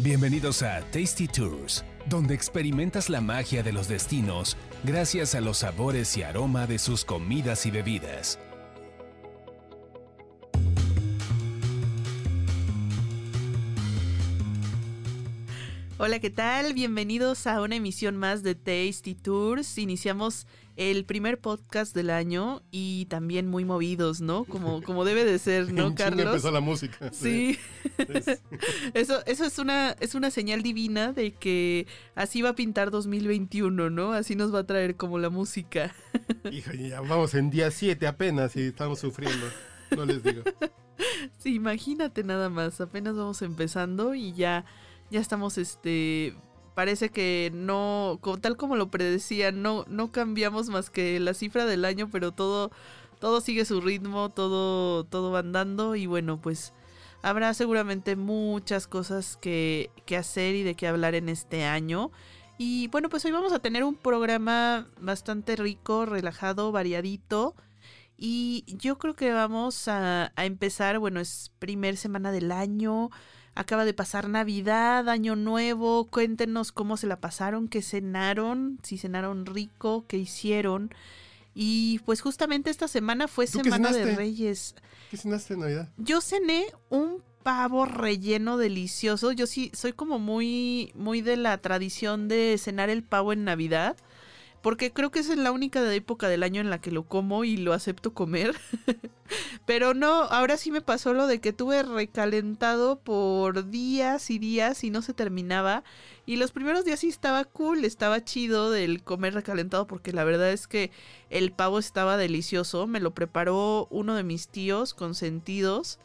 Bienvenidos a Tasty Tours, donde experimentas la magia de los destinos gracias a los sabores y aroma de sus comidas y bebidas. Hola, ¿qué tal? Bienvenidos a una emisión más de Tasty Tours. Iniciamos el primer podcast del año y también muy movidos, ¿no? Como, como debe de ser, ¿no, Carlos? empezó la música. Sí. Es- Eso, eso es una, es una señal divina de que así va a pintar 2021, ¿no? Así nos va a traer como la música. Hijo, ya vamos en día 7 apenas y estamos sufriendo. No les digo. Sí, imagínate nada más, apenas vamos empezando y ya, ya estamos, este, parece que no, tal como lo predecía, no, no cambiamos más que la cifra del año, pero todo, todo sigue su ritmo, todo, todo va andando y bueno, pues habrá seguramente muchas cosas que, que hacer y de qué hablar en este año. Y bueno, pues hoy vamos a tener un programa bastante rico, relajado, variadito. Y yo creo que vamos a, a empezar, bueno, es primer semana del año, acaba de pasar Navidad, Año Nuevo, cuéntenos cómo se la pasaron, qué cenaron, si cenaron rico, qué hicieron. Y pues justamente esta semana fue ¿Tú qué Semana de? Reyes. ¿Qué cenaste en Navidad? Yo cené un pavo relleno delicioso. Yo sí soy como muy muy de la tradición de cenar el pavo en Navidad, porque creo que esa es la única época del año en la que lo como y lo acepto comer. Pero no, ahora sí me pasó lo de que tuve recalentado por días y días y no se terminaba. Y los primeros días sí estaba cool, estaba chido del comer recalentado porque la verdad es que el pavo estaba delicioso. Me lo preparó uno de mis tíos consentidos.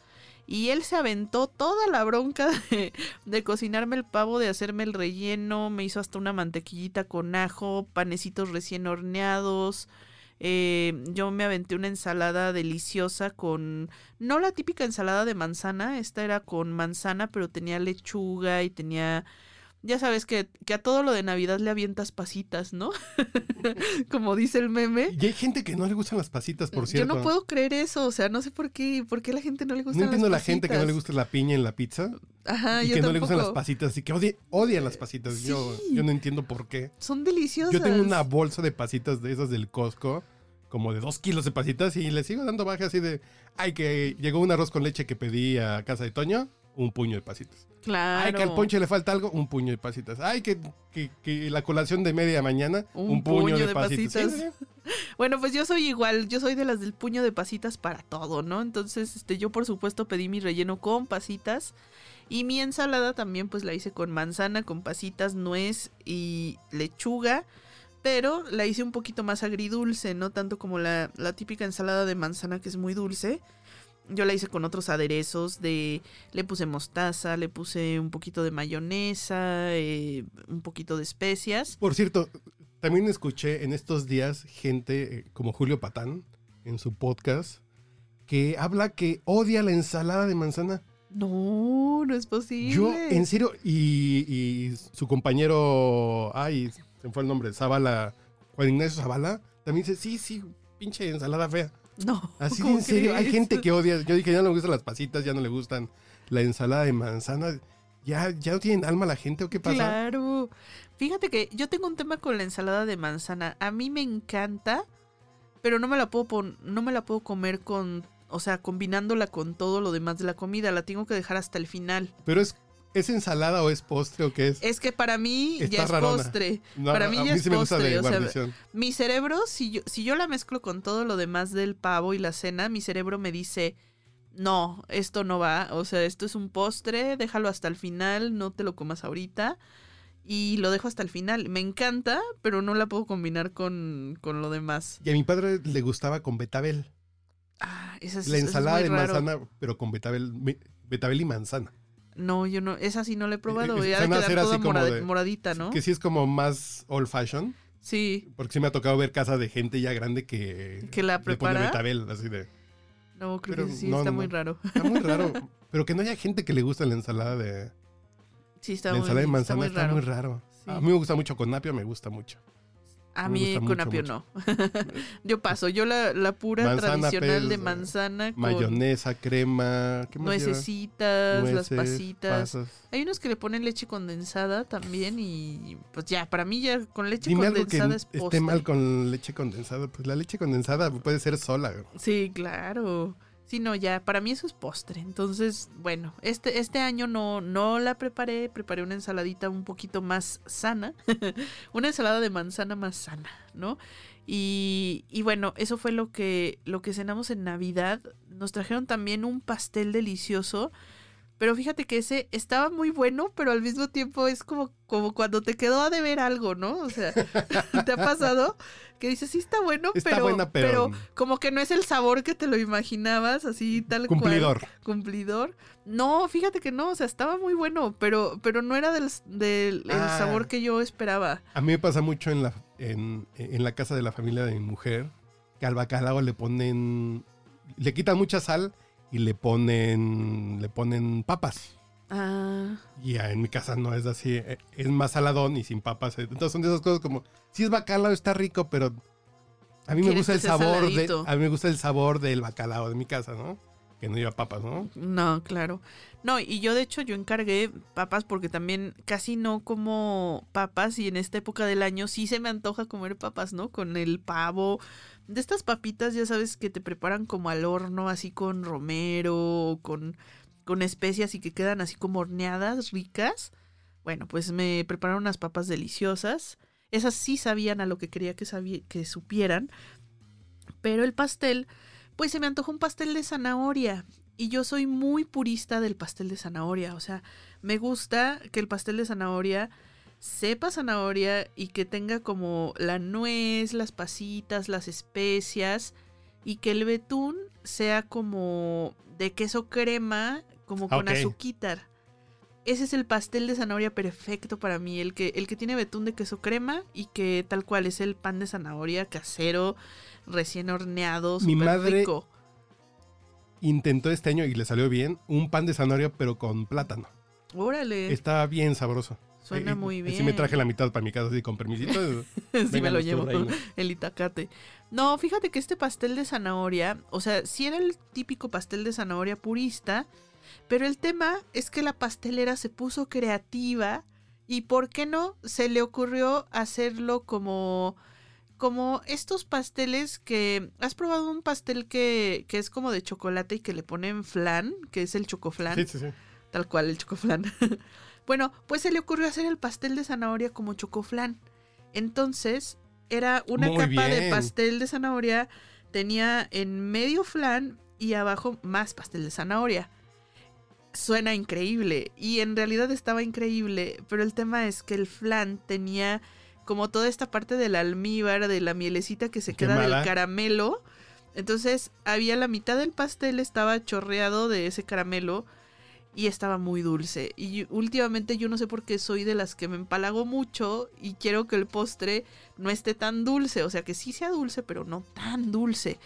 Y él se aventó toda la bronca de, de cocinarme el pavo, de hacerme el relleno. Me hizo hasta una mantequillita con ajo, panecitos recién horneados. Eh, yo me aventé una ensalada deliciosa con, no la típica ensalada de manzana, esta era con manzana, pero tenía lechuga y tenía, ya sabes que, que a todo lo de Navidad le avientas pasitas, ¿no? Como dice el meme. Y hay gente que no le gustan las pasitas, por Yo cierto. no puedo creer eso, o sea, no sé por qué, por qué la gente no le gusta No entiendo la gente que no le gusta la piña en la pizza Ajá, y yo que no le gustan las pasitas y que odie- odian las pasitas. Yo, Sí. yo no entiendo por qué. Son deliciosas. Yo tengo una bolsa de pasitas de esas del Costco, como de dos kilos de pasitas, y le sigo dando baja así de, ay, que llegó un arroz con leche que pedí a casa de Toño, un puño de pasitas. Claro. Ay, que al ponche le falta algo, un puño de pasitas. Ay, que, que- que la colación de media mañana, Un un, puño, puño de, de pasitas. Bueno, pues yo soy igual, yo soy de las del puño de pasitas para todo, ¿no? Entonces, este, yo por supuesto pedí mi relleno con pasitas y mi ensalada también pues la hice con manzana, con pasitas, nuez y lechuga, pero la hice un poquito más agridulce, no tanto como la, la típica ensalada de manzana que es muy dulce. Yo la hice con otros aderezos de... Le puse mostaza, le puse un poquito de mayonesa, eh, un poquito de especias. Por cierto, también escuché en estos días gente eh, como Julio Patán en su podcast que habla que odia la ensalada de manzana. No, no es posible. Yo, en serio, y, y su compañero, ay, se me fue el nombre, Zavala, Juan Ignacio Zavala, también dice, sí, sí, pinche ensalada fea. No. Así de ¿cómo en serio, hay gente que odia. Yo dije, ya no le gustan las pasitas, ya no le gustan la ensalada de manzana. ¿Ya, ya no tienen alma la gente o qué pasa? Claro. Fíjate que yo tengo un tema con la ensalada de manzana. A mí me encanta, pero no me la puedo no me la puedo comer con, o sea, combinándola con todo lo demás de la comida. La tengo que dejar hasta el final. Pero es, ¿es ensalada o es postre o qué es? Es que para mí Está ya es rarona. postre. No, para mí ya es sí me gusta postre. o sea, mi cerebro, si yo, si yo la mezclo con todo lo demás del pavo y la cena, mi cerebro me dice, no, esto no va, o sea, esto es un postre, déjalo hasta el final, no te lo comas ahorita. Y lo dejo hasta el final. Me encanta, pero no la puedo combinar con, con lo demás. Y a mi padre le gustaba con betabel. Ah, esa es, La eso es ensalada muy de raro. manzana, pero con betabel, betabel y manzana. No, yo no, esa sí no la he probado. Y ha de suena a quedar así toda como morad- de- moradita, ¿no? Que sí es como más old fashion. Sí. Porque sí me ha tocado ver casa de gente ya grande que, Que la le pone prepara. betabel, así de. No, creo Pero que sí, no, está no, muy raro. Está muy raro. pero que no haya gente que le gusta la ensalada de. Sí, está la muy, ensalada de está manzana está muy raro. Sí. A mí me gusta mucho con napio, me gusta mucho. A Me mí gusta con mucho, apio mucho. no. yo paso. Yo la, la pura Manzana, tradicional de manzana con Mayonesa, crema, ¿qué más nuecesitas, las Nueces, pasitas. pasas. Hay unos que le ponen leche condensada también y pues ya, para mí ya con leche Dime algo que condensada es postre. esté mal con leche condensada. Pues la leche condensada puede ser sola. Sí, claro. Sí, no, ya, para mí eso es postre. Entonces, bueno, este, este año no, no la preparé, preparé una ensaladita un poquito más sana, una ensalada de manzana más sana, ¿no? Y, y bueno, eso fue lo que, lo que cenamos en Navidad. Nos trajeron también un pastel delicioso. Pero fíjate que ese estaba muy bueno, pero al mismo tiempo es como, como cuando te quedó a deber algo, ¿no? O sea, ¿te ha pasado? Que dices, sí está bueno, Está pero, buena, pero- como que no es el sabor que te lo imaginabas, así tal cual. Cumplidor. Cumplidor. No, fíjate que no, o sea, estaba muy bueno, pero, pero no era del, del el Ah. sabor que yo esperaba. A mí me pasa mucho en la, en, en la casa de la familia de mi mujer que al bacalao le ponen, le quitan mucha sal y le ponen, le ponen papas. Ah, Y en mi casa no es así, eh, es más saladón y sin papas. Entonces son de esas cosas como, si es bacalao está rico, pero a mí me gusta el sabor de, a mí me gusta el sabor del bacalao de mi casa, ¿no? Que no lleva papas, ¿no? no, claro. No, y yo de hecho yo encargué papas porque también casi no como papas y en esta época del año sí se me antoja comer papas, ¿no? Con el pavo. De estas papitas ya sabes que te preparan como al horno, así con romero, con, con especias y que quedan así como horneadas, ricas. Bueno, pues me prepararon unas papas deliciosas. Esas sí sabían a lo que quería que, que supieran. Pero el pastel, pues se me antojó un pastel de zanahoria. Y yo soy muy purista del pastel de zanahoria. O sea, me gusta que el pastel de zanahoria sepa zanahoria y que tenga como la nuez, las pasitas, las especias. Y que el betún sea como de queso crema, como con Ok. azuquitar. Ese es el pastel de zanahoria perfecto para mí, el que, el que tiene betún de queso crema y que tal cual es el pan de zanahoria casero, recién horneado, Mi madre- rico. Intentó este año y le salió bien un pan de zanahoria pero con plátano. Órale, Estaba bien sabroso. Suena muy bien. Sí me traje la mitad para mi casa así con permisito. sí me lo llevo, turreinos. el itacate. No, fíjate que este pastel de zanahoria, o sea, sí era el típico pastel de zanahoria purista, pero el tema es que la pastelera se puso creativa y, ¿por qué no? Se le ocurrió hacerlo como como estos pasteles que... ¿Has probado un pastel que, que es como de chocolate y que le ponen flan? Que es el chocoflan. Sí, sí, sí. Tal cual, el chocoflan. bueno, pues se le ocurrió hacer el pastel de zanahoria como chocoflan. Entonces, era una Muy capa de pastel de zanahoria, tenía en medio flan y abajo más pastel de zanahoria. Suena increíble y en realidad estaba increíble, pero el tema es que el flan tenía como toda esta parte del almíbar, de la mielecita que se queda del caramelo. Entonces había la mitad del pastel estaba chorreado de ese caramelo y estaba muy dulce. Y últimamente yo no sé por qué soy de las que me empalago mucho y quiero que el postre no esté tan dulce. O sea, que sí sea dulce, pero no tan dulce.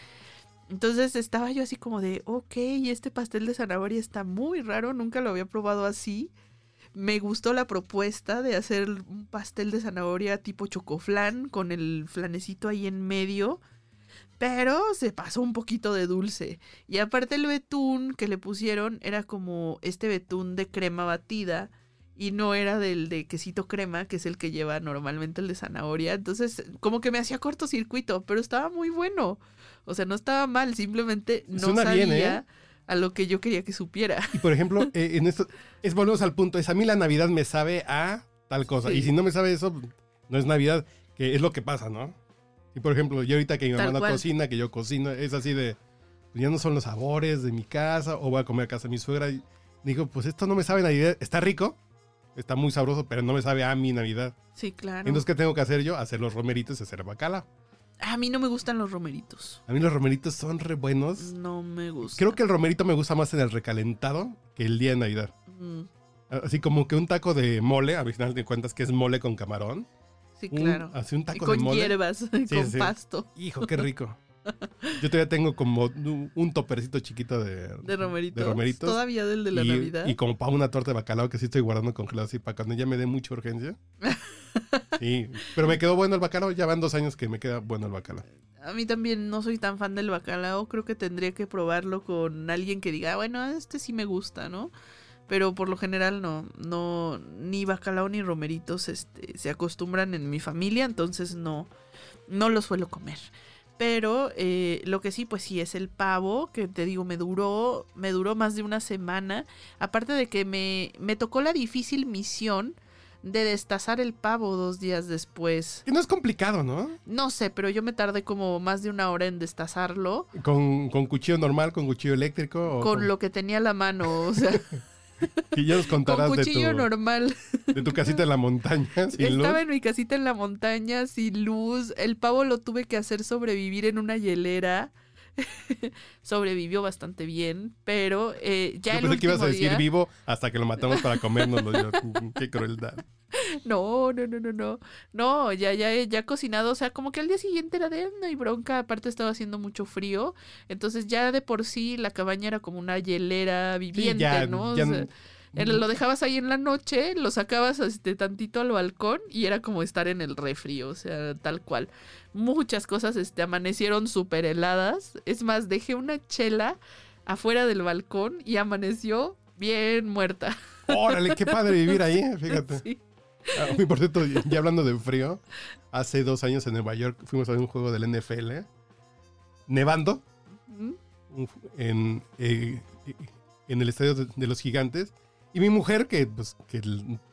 Entonces estaba yo así como de, ok, este pastel de zanahoria está muy raro, nunca lo había probado así. Me gustó la propuesta de hacer un pastel de zanahoria tipo chocoflan con el flanecito ahí en medio. Pero se pasó un poquito de dulce. Y aparte el betún que le pusieron era como este betún de crema batida. Y no era del de quesito crema, que es el que lleva normalmente el de zanahoria. Entonces, como que me hacía cortocircuito, pero estaba muy bueno. O sea, no estaba mal, simplemente no Suena sabía bien, ¿eh? a lo que yo quería que supiera. Y por ejemplo, eh, en esto, es volvemos al punto, es a mí la Navidad me sabe a tal cosa. Sí. Y si no me sabe eso, no es Navidad, que es lo que pasa, ¿no? Y por ejemplo, yo ahorita que mi Tal mamá no cual. cocina, que yo cocino, es así de, pues ya no son los sabores de mi casa, o voy a comer a casa de mi suegra. Y digo, pues esto no me sabe Navidad, está rico, está muy sabroso, pero no me sabe a mi Navidad. Sí, claro. Entonces, ¿qué tengo que hacer yo? Hacer los romeritos y hacer bacala. A mí no me gustan los romeritos. A mí los romeritos son re buenos. No me gustan. Creo que el romerito me gusta más en el recalentado que el día de Navidad. Mm, Así como que un taco de mole, a final de cuentas que es mole con camarón. Sí, Un- claro. Así un Y taco con de mole. hierbas, con sí. pasto Hijo, qué rico. Yo todavía tengo como un un topercito chiquito de, de romeritos. de romeritos. Todavía del de la y, Navidad. y como para una torta de bacalao que sí estoy guardando congelado así para cuando ya me dé mucha urgencia. Sí, pero me quedó bueno el bacalao. Ya van dos años que me queda bueno el bacalao. A mí también no soy tan fan del bacalao. Creo que tendría que probarlo con alguien que diga, "Ah, bueno, este sí me gusta, ¿no? Pero por lo general no, no, ni bacalao ni romeritos este, se acostumbran en mi familia, entonces no, no lo suelo comer. Pero eh, lo que sí, pues sí, es el pavo, que te digo, me duró, me duró más de una semana. Aparte de que me, me tocó la difícil misión de destazar el pavo dos días después. Que no es complicado, ¿no? No sé, pero yo me tardé como más de una hora en destazarlo Con, con cuchillo normal, con cuchillo eléctrico. O con lo que tenía a la mano, o sea, que ya nos con contarás de cuchillo tu, normal. de tu casita en la montaña. Sin luz. Estaba en mi casita en la montaña, sin luz. El pavo lo tuve que hacer sobrevivir en una hielera. Sobrevivió bastante bien, pero eh, ya Yo el pensé que ibas a decir día- vivo hasta que lo matamos para comérnoslo. Yo, qué crueldad. No, no, no, no, no. No, ya, ya, ya cocinado. O sea, como que al día siguiente era de "Ah, no hay bronca. Aparte estaba haciendo mucho frío. Entonces ya de por sí la cabaña era como una hielera viviente, ya- ¿no? O ya- sea, lo dejabas ahí en la noche, lo sacabas este, tantito al balcón y era como estar en el refri, o sea, tal cual. Muchas cosas este, amanecieron súper heladas. Es más, dejé una chela afuera del balcón y amaneció bien muerta. Órale, qué padre vivir ahí, eh, fíjate. Sí. Ah, y por cierto, ya hablando de frío, hace dos años en Nueva York fuimos a ver un juego del NFL, nevando, en, eh, en el estadio de los gigantes. Y mi mujer, que, pues, que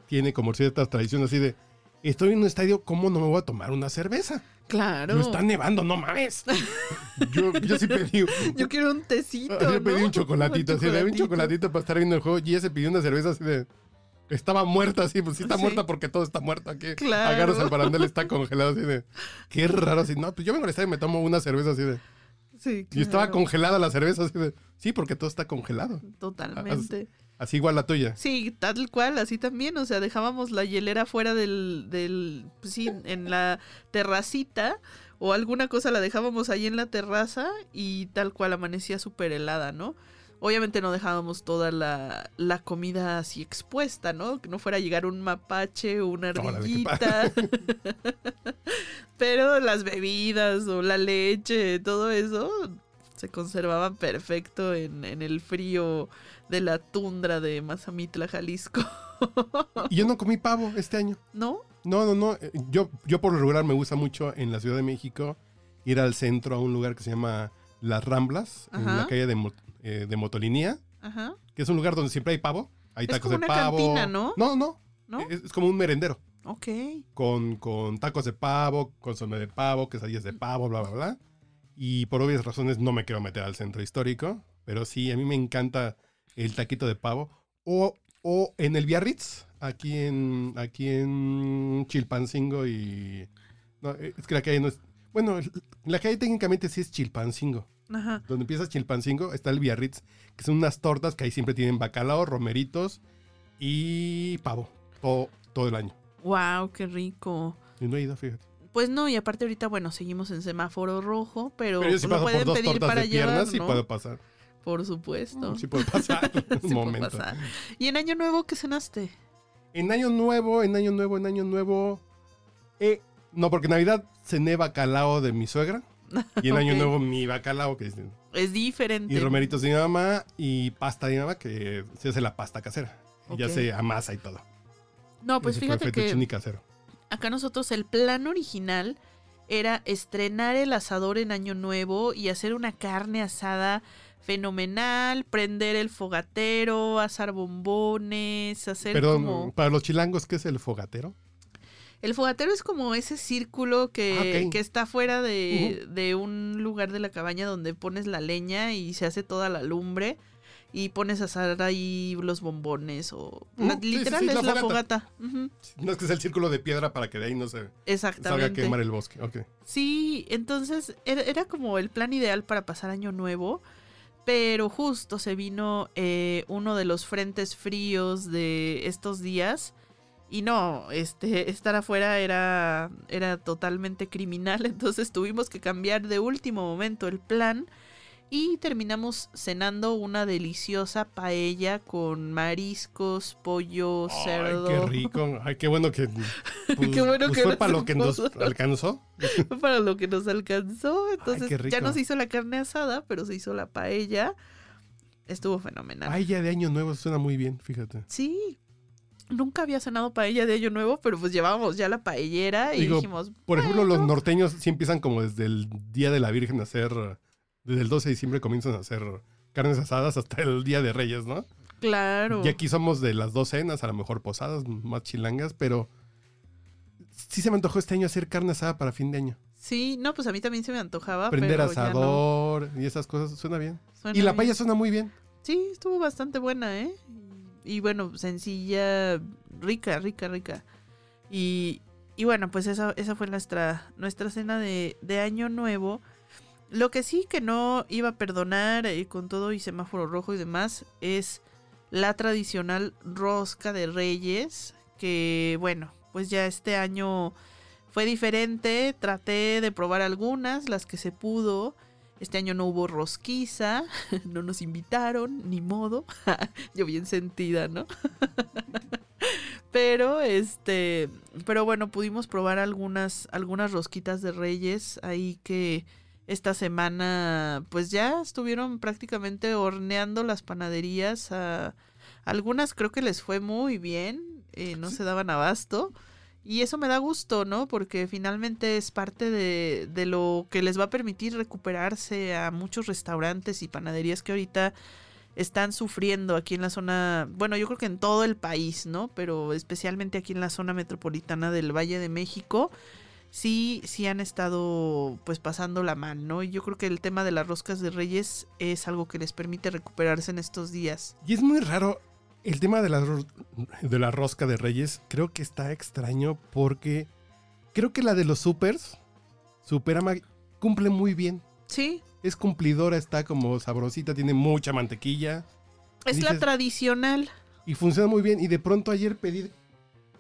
tiene como ciertas tradiciones así de, estoy en un estadio, ¿cómo no me voy a tomar una cerveza? Claro. No está nevando, no mames. Yo, yo sí pedí, Yo quiero un tecito. yo pedí ¿no? un chocolatito, así de un chocolatito para estar viendo el juego. Y ella se pidió una cerveza así de... Estaba muerta así, pues sí está Sí. muerta porque todo está muerto aquí. Claro. Agarras el barandel, está congelado así de... Qué raro, así. No, pues yo vengo al estadio y me tomo una cerveza así de... Sí, Y estaba congelada la cerveza así de... Sí, porque todo está congelado. Totalmente. Así igual la tuya. Sí, tal cual, así también. O sea, dejábamos la hielera fuera del, del pues sí, en la terracita o alguna cosa la dejábamos ahí en la terraza y tal cual amanecía súper helada, ¿no? Obviamente no dejábamos toda la, la comida así expuesta, ¿no? Que no fuera a llegar un mapache o una ardillita. Pero las bebidas o la leche, todo eso se conservaban perfecto en, en el frío de la tundra de Mazamitla, Jalisco. Y yo no comí pavo este año. ¿No? No, no, no. eh, Yo, yo por lo regular me gusta mucho en la Ciudad de México ir al centro a un lugar que se llama Las Ramblas, en la calle de, eh, de Motolinía, Ajá. que es un lugar donde siempre hay pavo. Hay Es tacos como de una pavo. cantina, ¿no? No, no. ¿No? Es, es como un merendero. Ok. Con, con tacos de pavo, consomé de pavo, quesadillas de pavo, bla, bla, bla. Y por obvias razones no me quiero meter al centro histórico. Pero sí, a mí me encanta el taquito de pavo. O, o en el Biarritz, aquí en, aquí en Chilpancingo y... No, es que la calle no es... Bueno, la calle técnicamente sí es Chilpancingo. Ajá. Donde empieza Chilpancingo está el Biarritz, que son unas tortas que ahí siempre tienen bacalao, romeritos y pavo. Todo, todo el año. Wow, qué rico. Y no he ido, fíjate. Pues no, y aparte ahorita, bueno, seguimos en semáforo rojo, pero, Pero yo sí lo paso por pueden pedir para de llevar, piernas y ¿no? puedo pasar. Por supuesto. Sí puedo pasar Sí puede momento. pasar. ¿Y en Año Nuevo qué cenaste? En año nuevo, en año nuevo, en año nuevo. eh, no, porque Navidad cené bacalao de mi suegra. Y en año nuevo mi bacalao, que es, Es diferente. y romeritos de mi mamá y pasta de mi mamá, que se hace la pasta casera. Y Ya se amasa y todo. No, pues Ese fíjate que casero. acá nosotros el plan original era estrenar el asador en Año Nuevo y hacer una carne asada fenomenal, prender el fogatero, asar bombones, hacer Perdón, como... para los chilangos, ¿qué es el fogatero? El fogatero es como ese círculo que, Ah, que está fuera de, de un lugar de la cabaña donde pones la leña y se hace toda la lumbre y pones a asar ahí los bombones o... la- Ujú, sí, sí, literal sí, es la la fogata. No es que sea el círculo de piedra para que de ahí no se salga a quemar el bosque. Sí, entonces era, era como el plan ideal para pasar año nuevo, pero justo se vino eh, uno de los frentes fríos de estos días. Y no, este, estar afuera era, era totalmente criminal, entonces tuvimos que cambiar de último momento el plan Y terminamos cenando una deliciosa paella con mariscos, pollo, cerdo. Ay, qué rico. Ay, qué bueno que. pues, Qué bueno pues que fue nos para lo que nos alcanzó. Fue para lo que nos alcanzó. Entonces qué rico. ya no se hizo la carne asada, pero se hizo la paella. Estuvo fenomenal. Ay, ya de año nuevo suena muy bien, fíjate. Sí. Nunca había cenado paella de año nuevo, pero pues llevábamos ya la paellera y Digo, dijimos, Por ejemplo, los norteños sí empiezan como desde el Día de la Virgen a hacer. Desde el 12 de diciembre comienzan a hacer carnes asadas hasta el Día de Reyes, ¿no? claro. Y aquí somos de las dos cenas, a lo mejor posadas, más chilangas, pero sí se me antojó este año hacer carne asada para fin de año. Sí, no, pues a mí también se me antojaba. Prender pero ya no. asador y esas cosas, suena bien. Suena y la bien. paella suena muy bien. Sí, estuvo bastante buena, ¿eh? Y bueno, sencilla, rica, rica, rica. Y, y bueno, pues esa, esa fue nuestra, nuestra cena de, de Año Nuevo. Lo que sí que no iba a perdonar eh, con todo y semáforo rojo y demás es la tradicional rosca de reyes, que bueno, pues ya este año fue diferente, traté de probar algunas, las que se pudo. Este año no hubo rosquiza, no nos invitaron, ni modo. Yo bien sentida, ¿no? pero este, pero bueno, pudimos probar algunas algunas rosquitas de Reyes ahí que esta semana pues ya estuvieron prácticamente horneando las panaderías a algunas creo que les fue muy bien, eh, no se daban abasto. Y eso me da gusto, ¿no? Porque finalmente es parte de, de lo que les va a permitir recuperarse a muchos restaurantes y panaderías que ahorita están sufriendo aquí en la zona, bueno, yo creo que en todo el país, ¿no? Pero especialmente aquí en la zona metropolitana del Valle de México, sí, sí han estado pues pasando la mano, ¿no? Y yo creo que el tema de las roscas de reyes es algo que les permite recuperarse en estos días. Y es muy raro el tema de la, de la rosca de Reyes. Creo que está extraño porque creo que la de los supers, Superama, cumple muy bien. Sí, Es cumplidora, está como sabrosita, tiene mucha mantequilla es la tradicional. y funciona muy bien. Y de pronto ayer pedí,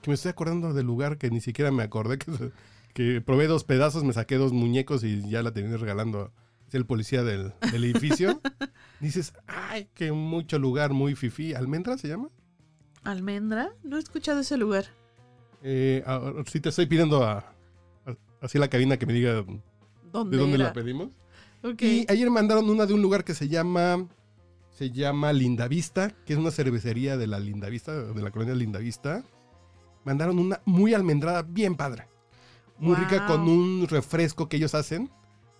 que me estoy acordando del lugar que ni siquiera me acordé, que, que probé dos pedazos, me saqué dos muñecos y ya la terminé regalando. Es el policía del, del edificio. Dices, ay, que mucho lugar muy fifí. ¿Almendra se llama? ¿Almendra? No he escuchado ese lugar. Eh, ahora sí te estoy pidiendo a, a- así la cabina que me diga de ¿Dónde, era? la pedimos. Y ayer mandaron una de un lugar que se llama se llama Lindavista, que es una cervecería de la Lindavista, de la colonia Lindavista. Mandaron una muy almendrada, bien padre. Muy rica con un refresco que ellos hacen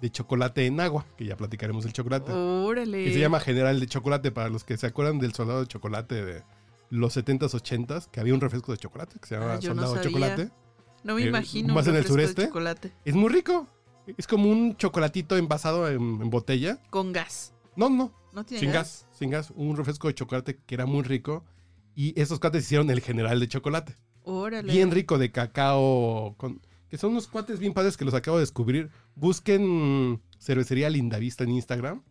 de chocolate en agua, que ya platicaremos del chocolate. Órale. Que se llama General de Chocolate, para los que se acuerdan del soldado de chocolate de los 70s, 80s, que había un refresco de chocolate que se llamaba Ah, no Soldado de sabía. Chocolate. No me eh, imagino. más un en el de sureste. chocolate. Es muy rico. Es como un chocolatito envasado en, en botella. Con gas. No, no, ¿No tiene sin gas? sin gas. Un refresco de chocolate que era muy rico. Y esos cuates hicieron el general de chocolate. Órale. Bien rico de cacao. Con, que son unos cuates bien padres que los acabo de descubrir. Busquen cervecería Lindavista en Instagram.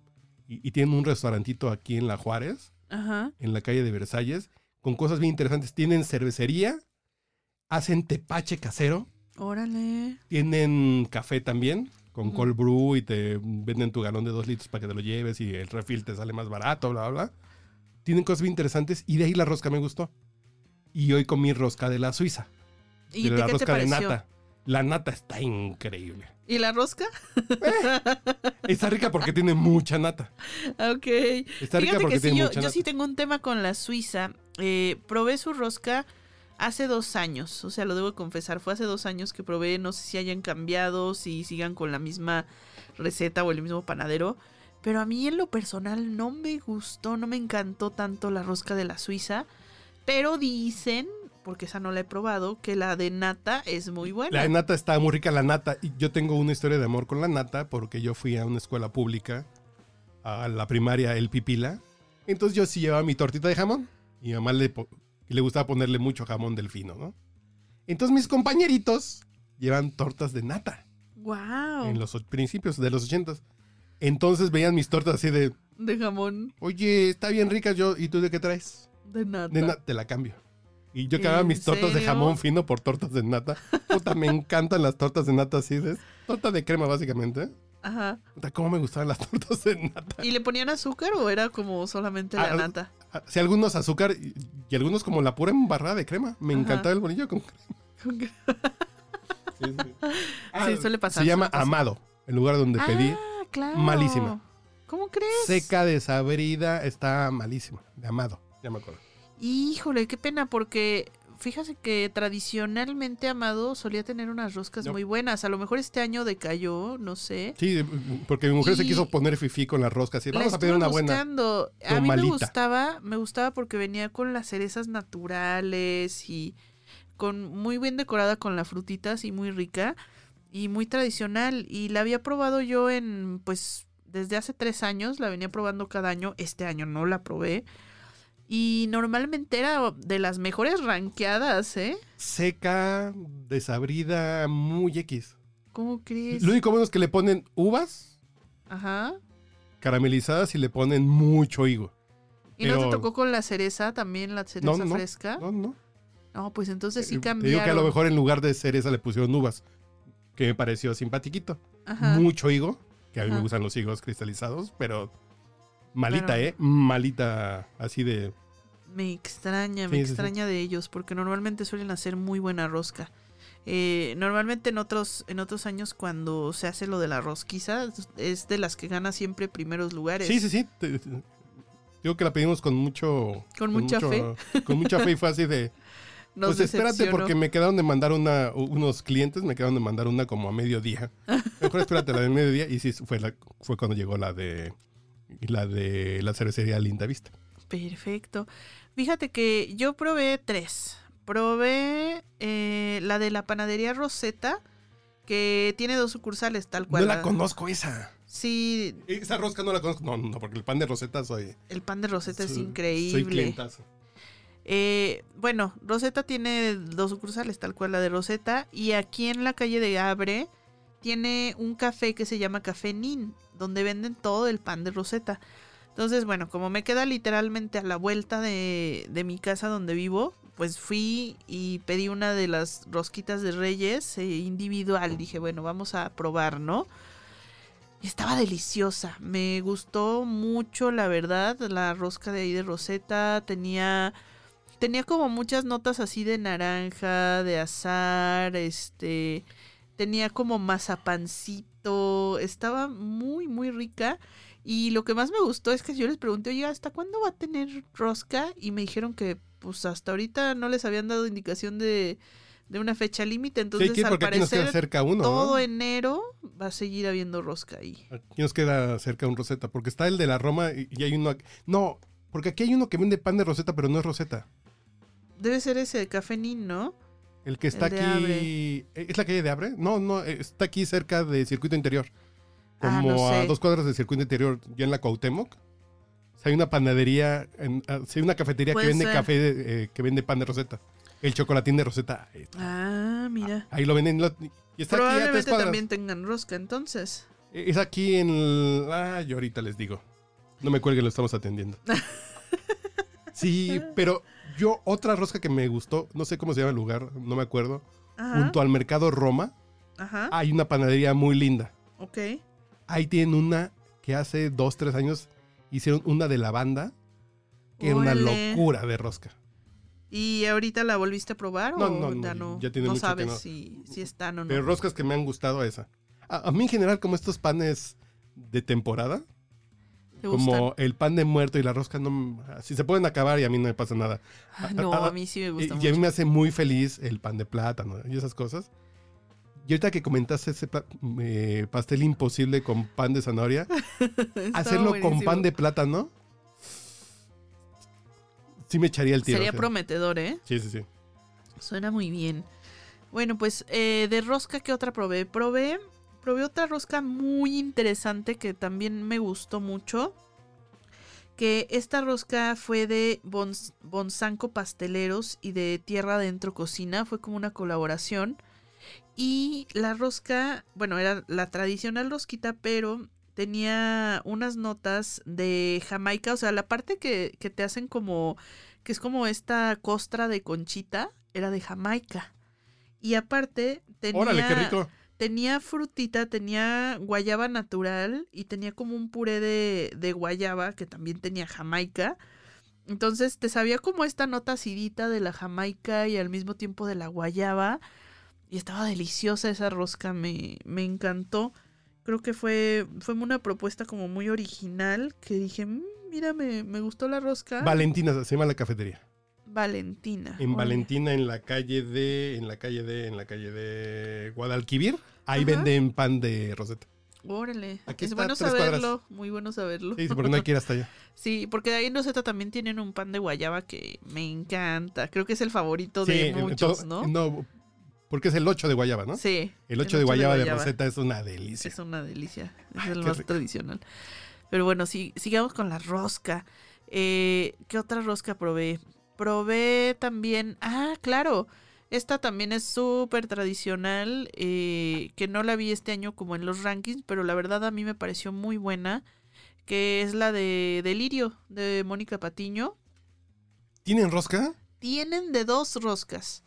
Y, y tienen un restaurantito aquí en La Juárez, Ajá. en la calle de Versalles, con cosas bien interesantes. Tienen cervecería, hacen tepache casero. Órale. Tienen café también, con cold brew y te venden tu galón de dos litros para que te lo lleves y el refil te sale más barato, bla, bla, bla. Tienen cosas bien interesantes y de ahí la rosca me gustó. Y hoy comí rosca de la Suiza, ¿Y de de la qué te rosca de nata. La nata está increíble. ¿Y la rosca? Está rica porque tiene mucha nata. ok. Está rica Fíjate porque que tiene mucha yo nata. sí tengo un tema con la Suiza. Eh, probé su rosca hace dos años, o sea, lo debo confesar, fue hace dos años que probé, no sé si hayan cambiado, si sigan con la misma receta o el mismo panadero, pero a mí en lo personal no me gustó, no me encantó tanto la rosca de la Suiza, pero dicen, porque esa no la he probado, que la de nata es muy buena. La de nata está muy rica, la nata. Y yo tengo una historia de amor con la nata porque yo fui a una escuela pública, a la primaria El Pipila. Entonces yo sí llevaba mi tortita de jamón. Y mi mamá le, le gustaba ponerle mucho jamón del fino, ¿no? Entonces mis compañeritos llevan tortas de nata wow, en los principios de los ochentas. Entonces veían mis tortas así de, de jamón, oye, está bien rica yo, ¿y tú de qué traes? de nata. De nata, te la cambio. Y yo cambiaba ¿En mis tortas de jamón fino por tortas de nata. Puta, me encantan las tortas de nata así de... Torta de crema, básicamente. Ajá. Puta, ¿Cómo me gustaban las tortas de nata? ¿Y le ponían azúcar o era como solamente la Ah, nata? Ah, Sí, algunos azúcar y, y algunos como la pura embarrada de crema. Me Ajá. encantaba el bolillo con crema. Sí, sí. Ah, Sí, suele pasar, Se llama pasar. Amado, el lugar donde pedí. Ah, claro. malísima. ¿Cómo crees? Seca, desabrida, está malísima. De Amado, ya me acuerdo. Híjole, qué pena, porque fíjate que tradicionalmente Amado solía tener unas roscas No. muy buenas. A lo mejor este año decayó, no sé. Sí, porque mi mujer se quiso poner fifí con las roscas. Y vamos a pedir una buena. buscando. A pero mí me gustaba, me gustaba porque venía con las cerezas naturales y con muy bien decorada con las frutitas y muy rica y muy tradicional. Y la había probado yo en, pues, desde hace tres años, la venía probando cada año. Este año no la probé. Y normalmente era de las mejores ranqueadas, ¿eh? Seca, desabrida, muy X. ¿Cómo crees? Lo único bueno es que le ponen uvas Ajá. caramelizadas y le ponen mucho higo. ¿Y no te tocó con la cereza también, la cereza no, fresca? No, no. No, pues entonces sí Eh, Te cambiaron. digo que a lo mejor en lugar de cereza le pusieron uvas, que me pareció simpatiquito. Ajá. Mucho higo, que a mí me gustan los higos cristalizados, pero malita. ¿eh? Malita, así de... Me extraña, me Sí, sí, sí. extraña de ellos, porque normalmente suelen hacer muy buena rosca. Eh, normalmente en otros, en otros años cuando se hace lo de la rosquiza, es de las que gana siempre primeros lugares. Sí, sí, sí. te- te- digo que la pedimos con mucho... Con mucha mucho- Con mucha fe y fue así de... Nos pues espérate porque me quedaron de mandar una, unos clientes me quedaron de mandar una como a mediodía. Mejor espérate la de mediodía y sí fue la, fue cuando llegó la de la de la cervecería Linda Vista. Perfecto. Fíjate que yo probé tres. Probé eh, la de la panadería Rosetta, que tiene dos sucursales, tal cual. No la conozco esa. Sí, Esa rosca no la conozco. No, no, porque el pan de Rosetta soy. el pan de Rosetta es soy- increíble. Soy clientazo. Eh, bueno, Rosetta tiene dos sucursales, tal cual la de Rosetta. Y aquí en la calle de Abre tiene un café que se llama Café Nin, donde venden todo el pan de Rosetta. Entonces, bueno, como me queda literalmente a la vuelta de, de mi casa donde vivo, pues fui y pedí una de las rosquitas de Reyes eh, individual. Dije, bueno, vamos a probar, ¿no? Y estaba deliciosa. Me gustó mucho, la verdad, la rosca de ahí de Rosetta. Tenía tenía como muchas notas así de naranja, de azar, este, tenía como mazapancito, estaba muy, muy rica. Y lo que más me gustó es que yo les pregunté, oye, ¿hasta cuándo va a tener rosca? Y me dijeron que, pues hasta ahorita no les habían dado indicación de, de una fecha límite, Sí, entonces aquí, al parecer cerca uno. todo ¿no? enero va a seguir habiendo rosca ahí. Aquí nos queda cerca un Rosetta, porque está el de la Roma y, y hay uno. aquí- No, porque aquí hay uno que vende pan de Rosetta, pero no es Rosetta. Debe ser ese de Café Nin, ¿no? El que está El de aquí. ¿Es la calle de Abre? No, no, está aquí cerca de Circuito Interior. Ah, Como no a sé. dos cuadras del Circuito Interior, ya en la Cuauhtémoc. O sea, hay una panadería, en- ah, hay una cafetería que vende ser. café, de- eh, que vende pan de Rosetta. El chocolatín de Rosetta. ahí está. Ah, mira. Ahí lo venden. lo- y está aquí a tres Probablemente también tengan rosca, entonces. Es aquí en. el- Ah, yo ahorita les digo. No me cuelguen, lo estamos atendiendo. Sí, pero yo, otra rosca que me gustó, no sé cómo se llama el lugar, no me acuerdo. Ajá. Junto al mercado Roma, Ajá. hay una panadería muy linda. Ok. Ahí tienen una que hace dos, tres años hicieron una de lavanda, que era una locura de rosca. ¿Y ahorita la volviste a probar No, o no, no, ya no? ya tiene no mucho que sabes no. si, si están o no. Pero roscas que me han gustado esa. A, a mí en general, como estos panes de temporada, ¿Te como el pan de muerto y la rosca, no, si se pueden acabar y a mí no me pasa nada. Ah, no, a- a mí sí me Y, gusta y a mucho. mí me hace muy feliz el pan de plátano y esas cosas. Y ahorita que comentaste ese eh, pastel imposible con pan de zanahoria, hacerlo con pan de plátano, sí me echaría el tiro. Sería o sea. prometedor, ¿eh? Sí, sí, sí. Suena muy bien. Bueno, pues eh, de rosca, ¿qué otra probé? Probé, probé otra rosca muy interesante que también me gustó mucho. Que esta rosca fue de Bons- Bonsanco Pasteleros y de Tierra Adentro Cocina. Fue como una colaboración. Y la rosca, bueno, era la tradicional rosquita, pero tenía unas notas de Jamaica. O sea, la parte que, que te hacen como, que es como esta costra de conchita, era de Jamaica. Y aparte tenía, Órale, qué rico. Tenía frutita, tenía guayaba natural y tenía como un puré de, de guayaba que también tenía jamaica. Entonces te sabía como esta nota acidita de la jamaica y al mismo tiempo de la guayaba. Y estaba deliciosa esa rosca, me, me encantó. Creo que fue, fue una propuesta como muy original que dije, "Mm, mira, me, me gustó la rosca. Valentina se llama la cafetería. Valentina. En. Valentina, en la calle de. En la calle de. En la calle de Guadalquivir. Ahí Ajá. venden pan de Rosetta. Órale. Aquí es está, bueno saberlo, muy bueno saberlo. Sí, porque no hay que ir hasta allá. Sí, porque de ahí en Rosetta también tienen un pan de guayaba que me encanta. Creo que es el favorito Sí, de muchos, todo- ¿no? Porque es el 8 de Guayaba, ¿no? Sí. El 8 de Guayaba de Rosetta es una delicia. Es una delicia. Es Ay, el más rico. tradicional. Pero bueno, sí, sigamos con la rosca. Eh, ¿Qué otra rosca probé? Probé también. Ah, claro. Esta también es súper tradicional. eh, que no la vi este año como en los rankings, pero la verdad a mí me pareció muy buena. Que es la de Delirio de Mónica Patiño. ¿Tienen rosca? Tienen de dos roscas.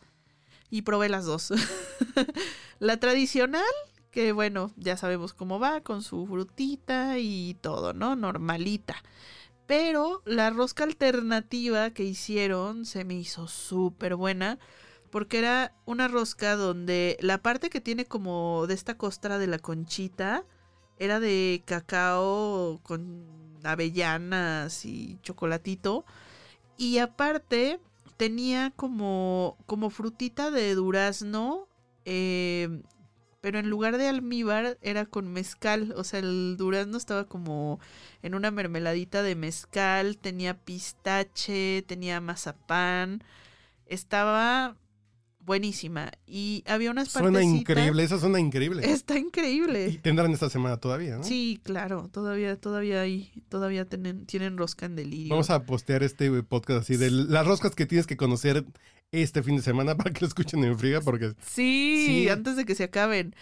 Y probé las dos. la tradicional, que bueno, ya sabemos cómo va, con su frutita y todo, ¿no? Normalita. Pero la rosca alternativa que hicieron se me hizo súper buena. Porque era una rosca donde la parte que tiene como de esta costra de la conchita era de cacao con avellanas y chocolatito. Y aparte tenía como, como frutita de durazno, eh, pero en lugar de almíbar era con mezcal. O sea, el durazno estaba como en una mermeladita de mezcal, tenía pistache, tenía mazapán. Estaba buenísima. Y había unas Suena partecitas- increíble, esa suena increíble. Está Y increíble. tendrán esta semana todavía, ¿no? Sí, claro, todavía, todavía hay, todavía tienen, tienen rosca en delirio. Vamos a postear este podcast así de las roscas que tienes que conocer este fin de semana para que lo escuchen en friga, porque Sí, Sí. antes de que se acaben.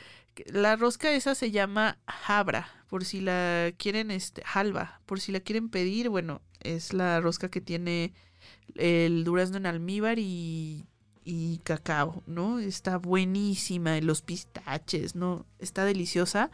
La rosca esa se llama Jabra, por si la quieren, este, Halva, por si la quieren pedir, bueno, es la rosca que tiene el durazno en almíbar y, y cacao, ¿no? Está buenísima, los pistaches, ¿no? Está deliciosa.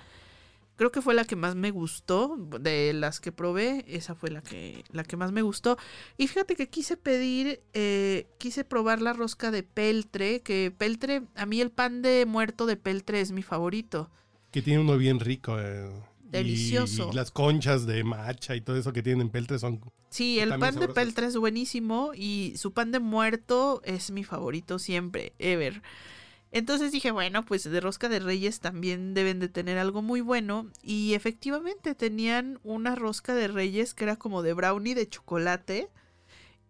Creo que fue la que más me gustó de las que probé, esa fue la que, la que más me gustó. Y fíjate que quise pedir, eh, quise probar la rosca de peltre, que peltre, a mí el pan de muerto de peltre es mi favorito. que tiene uno bien rico. eh, Delicioso. Y, las conchas de macha y todo eso que tienen en Peltre son... Sí, el pan de peltre es buenísimo y su pan de muerto es mi favorito siempre, ever. Entonces dije, bueno, pues de rosca de reyes también deben de tener algo muy bueno. Y efectivamente tenían una rosca de reyes que era como de brownie de chocolate.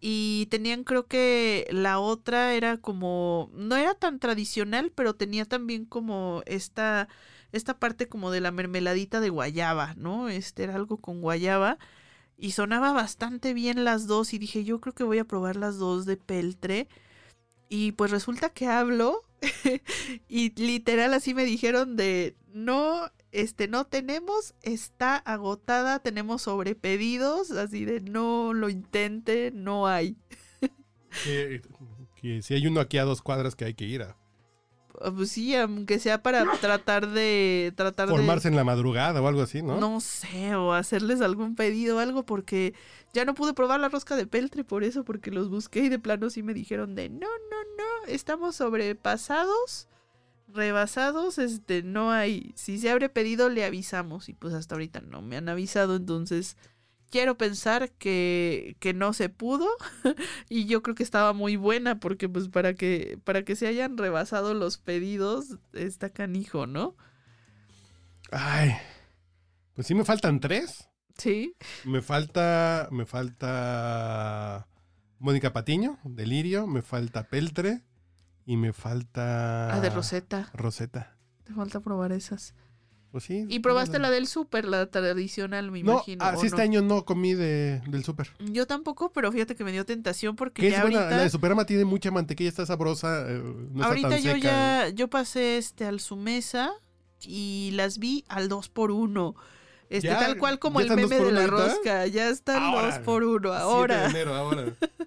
Y tenían creo que la otra era como, no era tan tradicional, pero tenía también como esta, esta parte como de la mermeladita de guayaba, ¿no? Este era algo con guayaba. Y sonaba bastante bien las dos y dije, yo creo que voy a probar las dos de peltre. Y pues resulta que hablo y literal así me dijeron de, no, este, no tenemos, está agotada, tenemos sobrepedidos, así de, no lo intente, no hay. Que, que si hay uno aquí a dos cuadras que hay que ir a Pues sí, aunque sea para tratar de, tratar de... formarse en la madrugada o algo así, ¿no? ¿no? sé, o hacerles algún pedido o algo, porque ya no pude probar la rosca de peltre por eso, porque los busqué y de plano sí me dijeron de no, no, no, estamos sobrepasados, rebasados, este, no hay, si se abre pedido le avisamos y pues hasta ahorita no me han avisado, entonces quiero pensar que, que no se pudo y yo creo que estaba muy buena porque pues para que, para que se hayan rebasado los pedidos está canijo, ¿no? Ay, pues sí me faltan tres. Sí. Me falta, me falta Mónica Patiño, Delirio, me falta Peltre y me falta... Ah, de Rosetta. Rosetta. Te falta probar esas. Pues sí. Y probaste la del súper, la tradicional, me No, imagino. así ¿o este no? año no comí de, del súper. Yo tampoco, pero fíjate que me dio tentación porque Que ya es buena, ahorita, la de Superama tiene mucha mantequilla, está sabrosa, eh, no está ahorita tan yo seca. ya, yo pasé este al su mesa y las vi al 2 por 1 Este, Ya, tal cual como ¿ya el meme de la ahorita? rosca. Ya están Ahora. dos por uno. 7 de Ahora enero, ahora.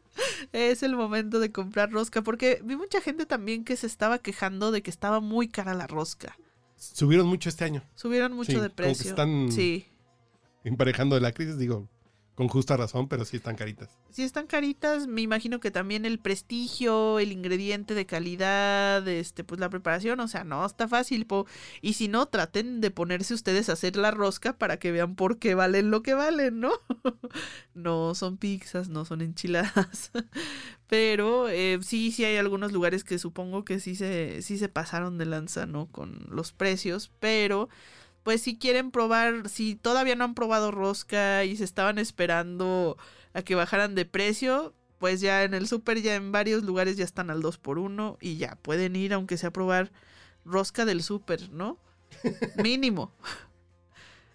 es el momento de comprar rosca. Porque vi mucha gente también que se estaba quejando de que estaba muy cara la rosca. Subieron mucho este año. Subieron mucho Sí, de como que precio. están- Sí. Emparejando de la crisis, digo, con justa razón, pero sí están caritas. Si están caritas, me imagino que también el prestigio, el ingrediente de calidad, este, pues la preparación, o sea, no está fácil, po. Y si no, traten de ponerse ustedes a hacer la rosca para que vean por qué valen lo que valen, ¿no? no son pizzas, no son enchiladas. Pero eh, sí, sí hay algunos lugares que supongo que sí se, sí se pasaron de lanza, ¿no? Con los precios, pero pues si quieren probar, si todavía no han probado rosca y se estaban esperando a que bajaran de precio, pues ya en el súper ya en varios lugares ya están al 2 por 1 y ya pueden ir aunque sea a probar rosca del súper, ¿no? Mínimo.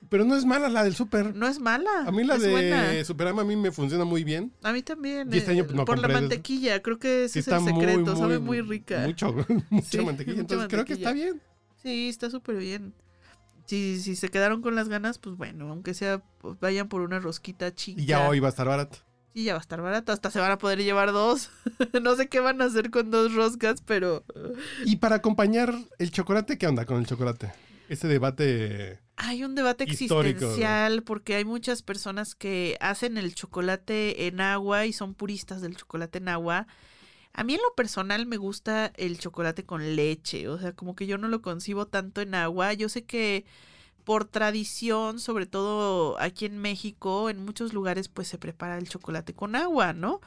Pero no es mala la del súper. No es mala. A mí la de buena. Superama a mí me funciona muy bien. A mí también. Y este año, no por la compré mantequilla, creo que ese es el secreto, sabe muy rica. Mucho, mucha Sí, mantequilla. mucha Entonces creo que está bien. Sí, está súper bien. Si, si se quedaron con las ganas, pues bueno, aunque sea, pues vayan por una rosquita chica. Y ya hoy va a estar barato. Sí, ya va a estar barato. Hasta se van a poder llevar dos. no sé qué van a hacer con dos roscas, pero. Y para acompañar el chocolate, ¿qué onda con el chocolate? Este debate. Hay un debate existencial porque hay muchas personas que hacen el chocolate en agua y son puristas del chocolate en agua. A mí en lo personal me gusta el chocolate con leche, o sea, como que yo no lo concibo tanto en agua. Yo sé que por tradición, sobre todo aquí en México, en muchos lugares pues se prepara el chocolate con agua, ¿no?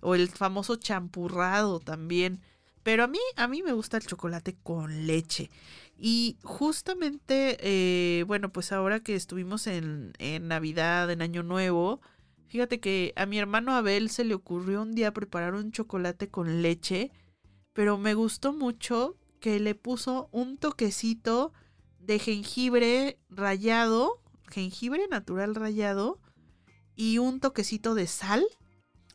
O el famoso champurrado también. Pero a mí, a mí me gusta el chocolate con leche. Y justamente, eh, bueno, pues ahora que estuvimos en, en Navidad, en Año Nuevo, fíjate que a mi hermano Abel se le ocurrió un día preparar un chocolate con leche, pero me gustó mucho que le puso un toquecito de jengibre rallado, jengibre natural rallado, y un toquecito de sal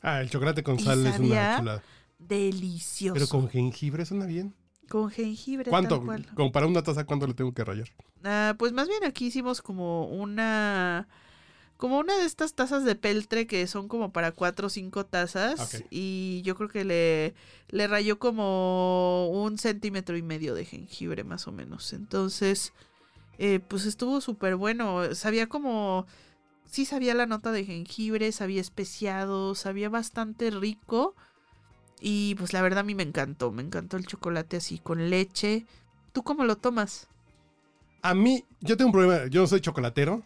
Ah, el chocolate con Y sal es una chulada. delicioso. Pero con jengibre suena bien. Con jengibre. ¿Cuánto? tal cual. Como para una taza, ¿cuánto le tengo que rayar? Ah, pues más bien aquí hicimos como una. Como una de estas tazas de peltre que son como para cuatro o cinco tazas. Y yo creo que le, le rayó como un centímetro y medio de jengibre, más o menos. Entonces, eh, pues estuvo súper bueno. Sabía como. Sí, sabía la nota de jengibre, sabía especiado, sabía bastante rico. Y pues la verdad a mí me encantó. Me encantó el chocolate así con leche. ¿Tú cómo lo tomas? A mí, yo tengo un problema. Yo no soy chocolatero.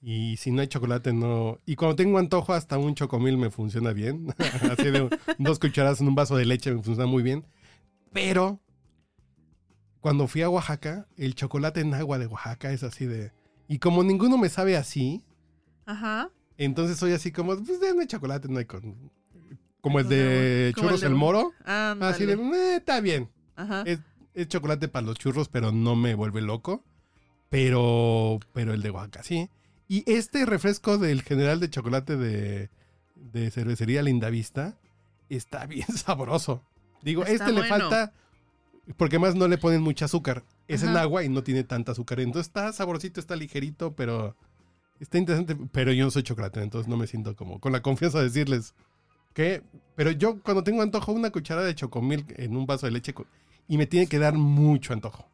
Y si no hay chocolate, no. Y cuando tengo antojo, hasta un chocomil me funciona bien. Así de dos cucharadas en un vaso de leche me funciona muy bien. Pero cuando fui a Oaxaca, el chocolate en agua de Oaxaca es así de. Y como ninguno me sabe así, Ajá. entonces soy así como, pues no hay chocolate, no hay con. Como el de como el churros de- el moro. Así de, "Eh, está bien. Ajá. Es, es chocolate para los churros, pero no me vuelve loco. Pero, pero el de Oaxaca, sí. Y este refresco del general de chocolate de, de cervecería Lindavista está bien sabroso. Digo, Está este le falta, porque más no le ponen mucho azúcar. Es en Ajá. agua y no tiene tanta azúcar. Entonces está saborosito, está ligerito, pero está interesante. Pero yo no soy chocolate, entonces no me siento como con la confianza de decirles que. Pero yo cuando tengo antojo, una cucharada de chocomil en un vaso de leche y me tiene que dar mucho antojo.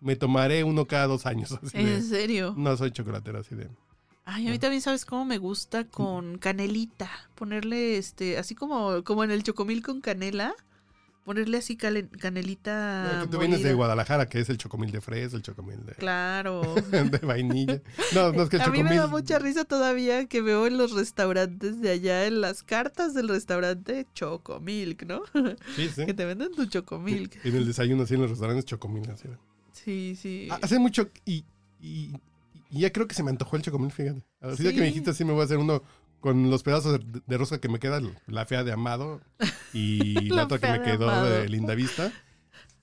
Me tomaré uno cada dos años. Así de- ¿En serio? no soy chocolatero así de. Ay, a mí también sabes cómo me gusta con canelita. Ponerle este, así como, como en el chocomil con canela. Ponerle así canelita. Que tú vienes de. Guadalajara, que es el chocomil de fresa, el chocomil de, Claro. de vainilla. No, no es que el A mí chocomil. me da mucha risa todavía que veo en los restaurantes de allá, en las cartas del restaurante, Chocomilk, ¿no? Sí, sí. Que te venden tu Chocomilk. En el desayuno, así en los restaurantes, chocomil. Así. Sí, sí. Hace mucho. Y, y, y ya creo que se me antojó el chocomil, fíjate. Así de que Sí. me dijiste, así me voy a hacer uno con los pedazos de, de rosca que me quedan, la fea de Amado y la, La otra que me quedó Amado. de Linda Vista.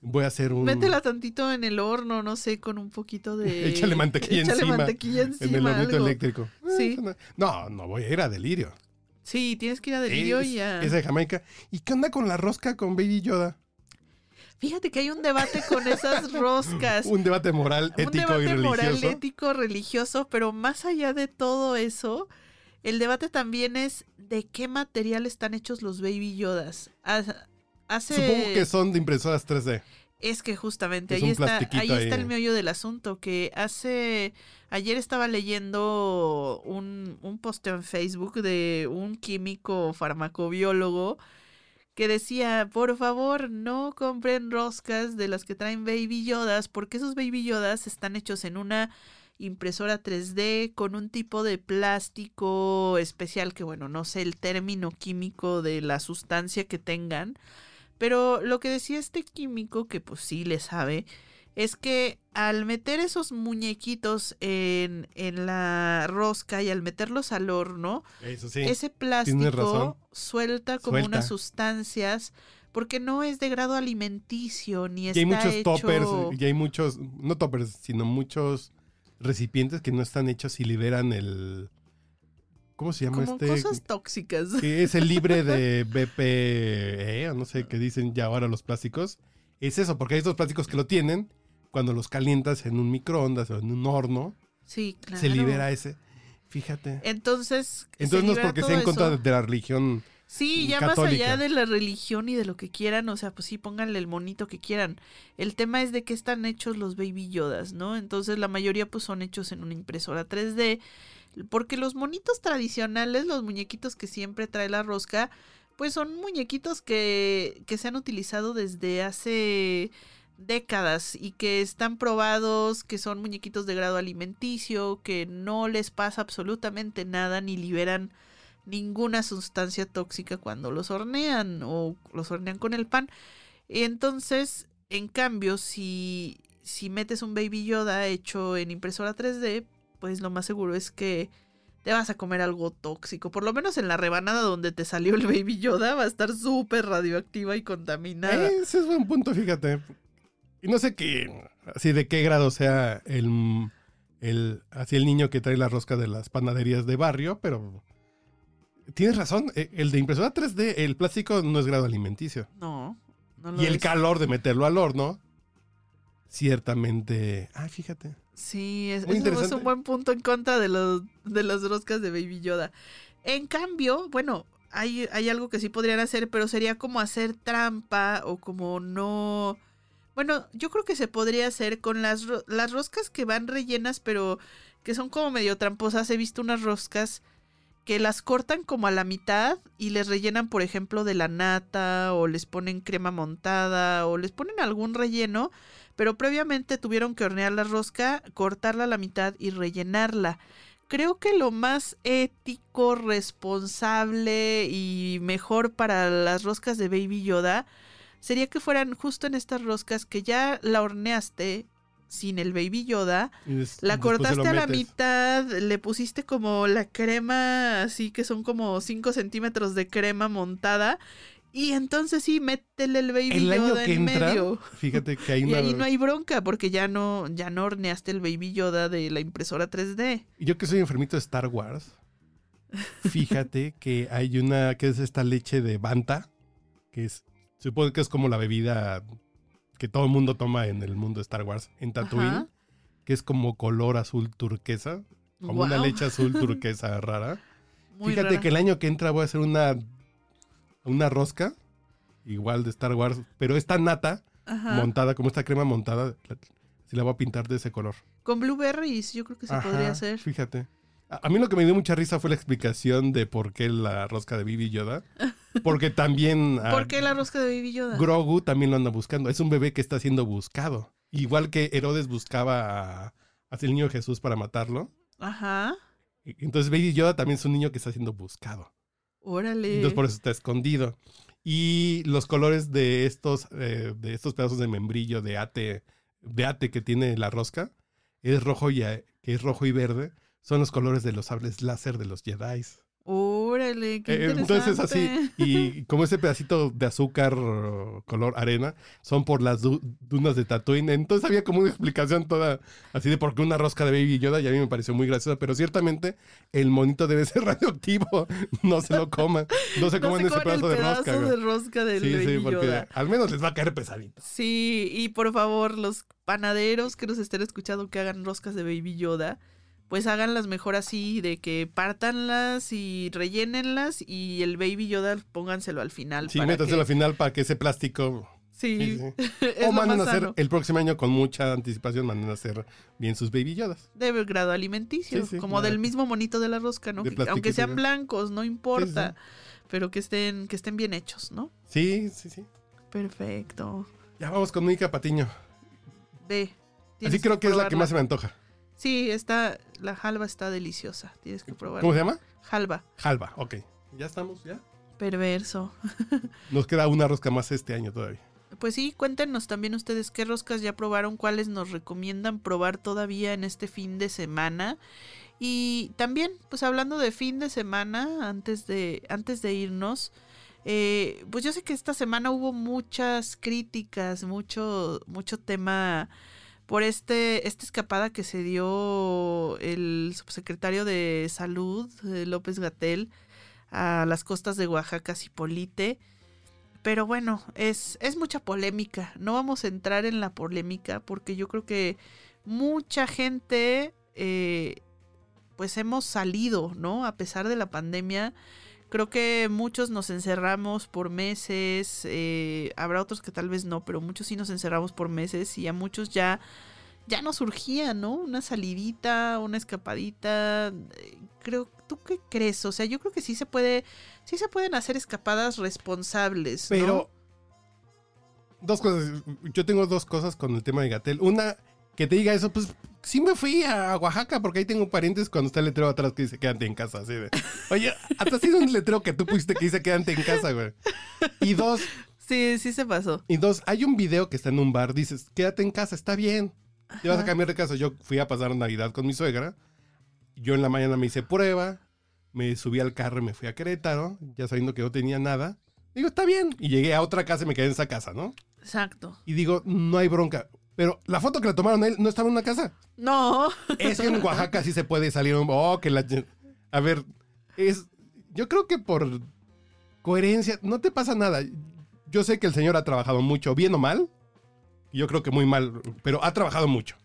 Voy a hacer un. Métela tantito en el horno, no sé, con un poquito de... Échale mantequilla Échale encima, mantequilla encima. en el hornito algo. eléctrico. Sí. eso No, no, voy a ir a delirio. Sí, tienes que ir a Delirio Es- y a... Esa de Jamaica. ¿Y qué onda con la rosca con Baby Yoda? Fíjate que hay un debate con esas roscas. Un debate moral, un ético y debate moral, ético, religioso, pero más allá de todo eso, el debate también es de qué material están hechos los Baby Yodas. Hace... Supongo que son de impresoras 3D. Es que justamente Es ahí un está, ahí está el meollo del asunto, que hace, ayer estaba leyendo un, un posteo en Facebook de un químico farmacobiólogo que decía, por favor, no compren roscas de las que traen baby yodas, porque esos baby yodas están hechos en una impresora 3D con un tipo de plástico especial que, bueno, no sé el término químico de la sustancia que tengan, pero lo que decía este químico, que pues sí le sabe, es que al meter esos muñequitos en, en la rosca y al meterlos al horno, Eso sí. ese plástico suelta como Suelta. unas sustancias porque no es de grado alimenticio ni y está hay muchos hecho toppers, y hay muchos, no toppers, sino muchos recipientes que no están hechos y liberan el... ¿Cómo se llama como este? cosas tóxicas. Que es el libre de BPE, o no sé qué dicen ya ahora los plásticos. Es eso, porque hay estos plásticos que lo tienen, cuando los calientas en un microondas o en un horno, Sí, claro. se libera ese. Fíjate. Entonces, Entonces no es porque sea en contra eso. de la religión. Sí, ya más allá de la religión y de lo que quieran, o sea, pues sí, pónganle el monito que quieran. El tema es de qué están hechos los baby yodas, ¿no? Entonces la mayoría pues son hechos en una impresora 3D, porque los monitos tradicionales, los muñequitos que siempre trae la rosca, pues son muñequitos que, que se han utilizado desde hace décadas y que están probados, que son muñequitos de grado alimenticio, que no les pasa absolutamente nada ni liberan ninguna sustancia tóxica cuando los hornean o los hornean con el pan. Entonces, en cambio, si, si metes un baby Yoda hecho en impresora 3D, pues lo más seguro es que te vas a comer algo tóxico. Por lo menos en la rebanada donde te salió el baby Yoda va a estar súper radioactiva y contaminada. Ese es buen punto, fíjate. Y no sé qué, así de qué grado sea el, el, así el niño que trae la rosca de las panaderías de barrio, pero tienes razón. eh, El de impresora 3D, el plástico no es grado alimenticio. No, no lo Y el es. calor de meterlo al horno, ciertamente. Ay, fíjate. Sí, es, eso es un buen punto en contra de los de las roscas de Baby Yoda. En cambio, bueno, hay, hay algo que sí podrían hacer, pero sería como hacer trampa o como no. Bueno, yo creo que se podría hacer con las, las roscas que van rellenas, pero que son como medio tramposas. He visto unas roscas que las cortan como a la mitad y les rellenan, por ejemplo, de la nata o les ponen crema montada o les ponen algún relleno, pero previamente tuvieron que hornear la rosca, cortarla a la mitad y rellenarla. Creo que lo más ético, responsable y mejor para las roscas de Baby Yoda sería que fueran justo en estas roscas que ya la horneaste sin el Baby Yoda, la cortaste a la mitad, le pusiste como la crema, así que son como 5 centímetros de crema montada. Y entonces sí, métele el baby El año Yoda que en entra, medio. fíjate que hay Y ahí no hay bronca, porque ya no, ya no horneaste el baby Yoda de la impresora 3D. Y Yo que soy enfermito de Star Wars, fíjate que hay una que es esta leche de Banta, que es, supongo que es como la bebida que todo el mundo toma en el mundo de Star Wars, en Tatooine, Ajá. que es como color azul turquesa, como una leche azul turquesa rara. muy fíjate rara. que el año que entra voy a hacer una, una rosca, igual de Star Wars, pero esta nata Ajá. montada, como esta crema montada, sí la voy a pintar de ese color. Con blueberries, yo creo que se Ajá, podría hacer. Fíjate. A, a mí lo que me dio mucha risa fue la explicación de por qué la rosca de Bibi Yoda. Porque también a ¿Por qué la rosca de baby Yoda? Grogu también lo anda buscando. Es un bebé que está siendo buscado. Igual que Herodes buscaba a, a el niño Jesús para matarlo. Ajá. Entonces Baby Yoda también es un niño que está siendo buscado. Órale. Entonces por eso está escondido. Y los colores de estos, eh, de estos pedazos de membrillo de ate, de ate que tiene la rosca, es rojo y, que es rojo y verde, son los colores de los sables láser de los Jedi. Órale, qué Eh, interesante. Entonces así, y como ese pedacito de azúcar color arena, son por las du- dunas de Tatooine. Entonces había como una explicación toda así de por qué una rosca de Baby Yoda y a mí me pareció muy graciosa, pero ciertamente el monito debe ser radioactivo, no se lo coman, no se No coman se ese el pedazo de rosca. de rosca del Sí, sí, porque Yoda. al menos les va a caer pesadito. Sí, y por favor, los panaderos que nos estén escuchando que hagan roscas de Baby Yoda, pues háganlas mejor así, de que pártanlas y rellénenlas y el Baby Yoda pónganselo al final. Sí, que- al final para que ese plástico Sí. Sí, sí. es O lo mandan a hacer el próximo año con mucha anticipación, mandan a hacer bien sus baby yodas. De grado alimenticio, Sí, como claro. del mismo monito de la rosca, ¿no? De Que- Aunque sean blancos, no importa, pero que estén, que estén bien hechos, ¿no? Sí, sí, sí. Perfecto. Ya vamos con Mónica Patiño. Ve. Así creo que es la que más se me antoja. Sí, está, la halva está deliciosa. Tienes que probarla. ¿Cómo se llama? Halva. Halva, ok. Ya estamos, ya. Perverso. Nos queda una rosca más este año todavía. Pues sí, cuéntenos también ustedes qué roscas ya probaron, cuáles nos recomiendan probar todavía en este fin de semana. Y también, pues hablando de fin de semana, antes de, antes de irnos, eh, pues yo sé que esta semana hubo muchas críticas, mucho, mucho tema por este, esta escapada que se dio el subsecretario de Salud, eh, López Gatel, a las costas de Oaxaca, Cipolite. Pero bueno, es, es mucha polémica. No vamos a entrar en la polémica porque yo creo que mucha gente, eh, pues hemos salido, ¿no? A pesar de la pandemia. Creo que muchos nos encerramos por meses. eh, habrá otros que tal vez no, pero muchos sí nos encerramos por meses y a muchos ya, ya nos surgía, ¿no? Una salidita, una escapadita. eh, Creo, ¿tú qué crees? O sea, yo creo que sí se puede, sí se pueden hacer escapadas responsables. Pero. Dos cosas. Yo tengo dos cosas con el tema de Gatel. Una, que te diga eso, pues sí me fui a Oaxaca porque ahí tengo parientes cuando está el letrero atrás que dice quédate en casa. Así de. Oye, hasta ha sido un letrero que tú pusiste que dice quédate en casa, güey. Y dos, Sí, sí se pasó. y dos, hay un video que está en un bar, dices, quédate en casa, está bien. Te vas a cambiar de casa. Yo fui a pasar Navidad con mi suegra. Yo en la mañana me hice prueba. Me subí al carro y me fui a Querétaro, ya sabiendo que no tenía nada. Digo, está bien. Y llegué a otra casa y me quedé en esa casa, ¿no? Exacto. Y digo, no hay bronca. Pero la foto que le tomaron a él no estaba en una casa. No. Es que en Oaxaca sí se puede salir un... Oh, que la... A ver, es... Yo creo que por coherencia no te pasa nada. Yo sé que el señor ha trabajado mucho, bien o mal. Yo creo que muy mal, pero ha trabajado mucho.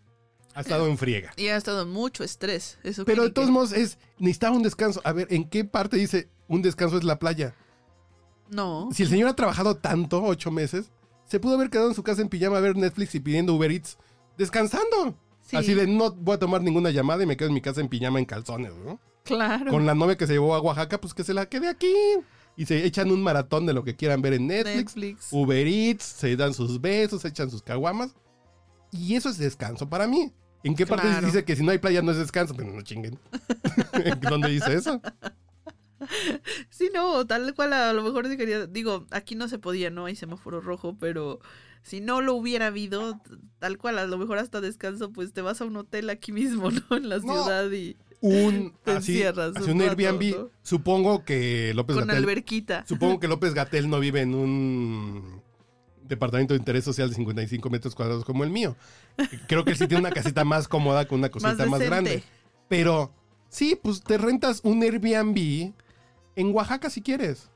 Ha estado en friega. Y ha estado en mucho estrés. Eso Pero de todos modos es... Necesitaba un descanso. A ver, ¿en qué parte dice un descanso es la playa? No. Si el señor ha trabajado tanto, ocho meses, se pudo haber quedado en su casa en pijama a ver Netflix y pidiendo Uber Eats, descansando. Sí, Así de no voy a tomar ninguna llamada y me quedo en mi casa en pijama en calzones, ¿no? Claro. Con la novia que se llevó a Oaxaca, pues que se la quede aquí. Y se echan un maratón de lo que quieran ver en Netflix, Netflix. Uber Eats, se dan sus besos, se echan sus caguamas. Y eso es descanso para mí. ¿En qué parte Claro. dice que si no hay playa no es descanso? Pero no chinguen. ¿Dónde dice eso? Sí, no, tal cual a lo mejor quería, digo, aquí no se podía, no hay semáforo rojo, pero si no lo hubiera habido, tal cual a lo mejor hasta descanso, pues te vas a un hotel aquí mismo, ¿no? En la ciudad y Un, Te así, encierras así un un rato, Airbnb. ¿no? Supongo que López con Gatell alberquita. Supongo que López Gatel no vive en un departamento de interés social de 55 metros cuadrados como el mío. Creo que él sí tiene una casita más cómoda con una cosita Más grande. Pero sí, pues te rentas un Airbnb en Oaxaca si quieres.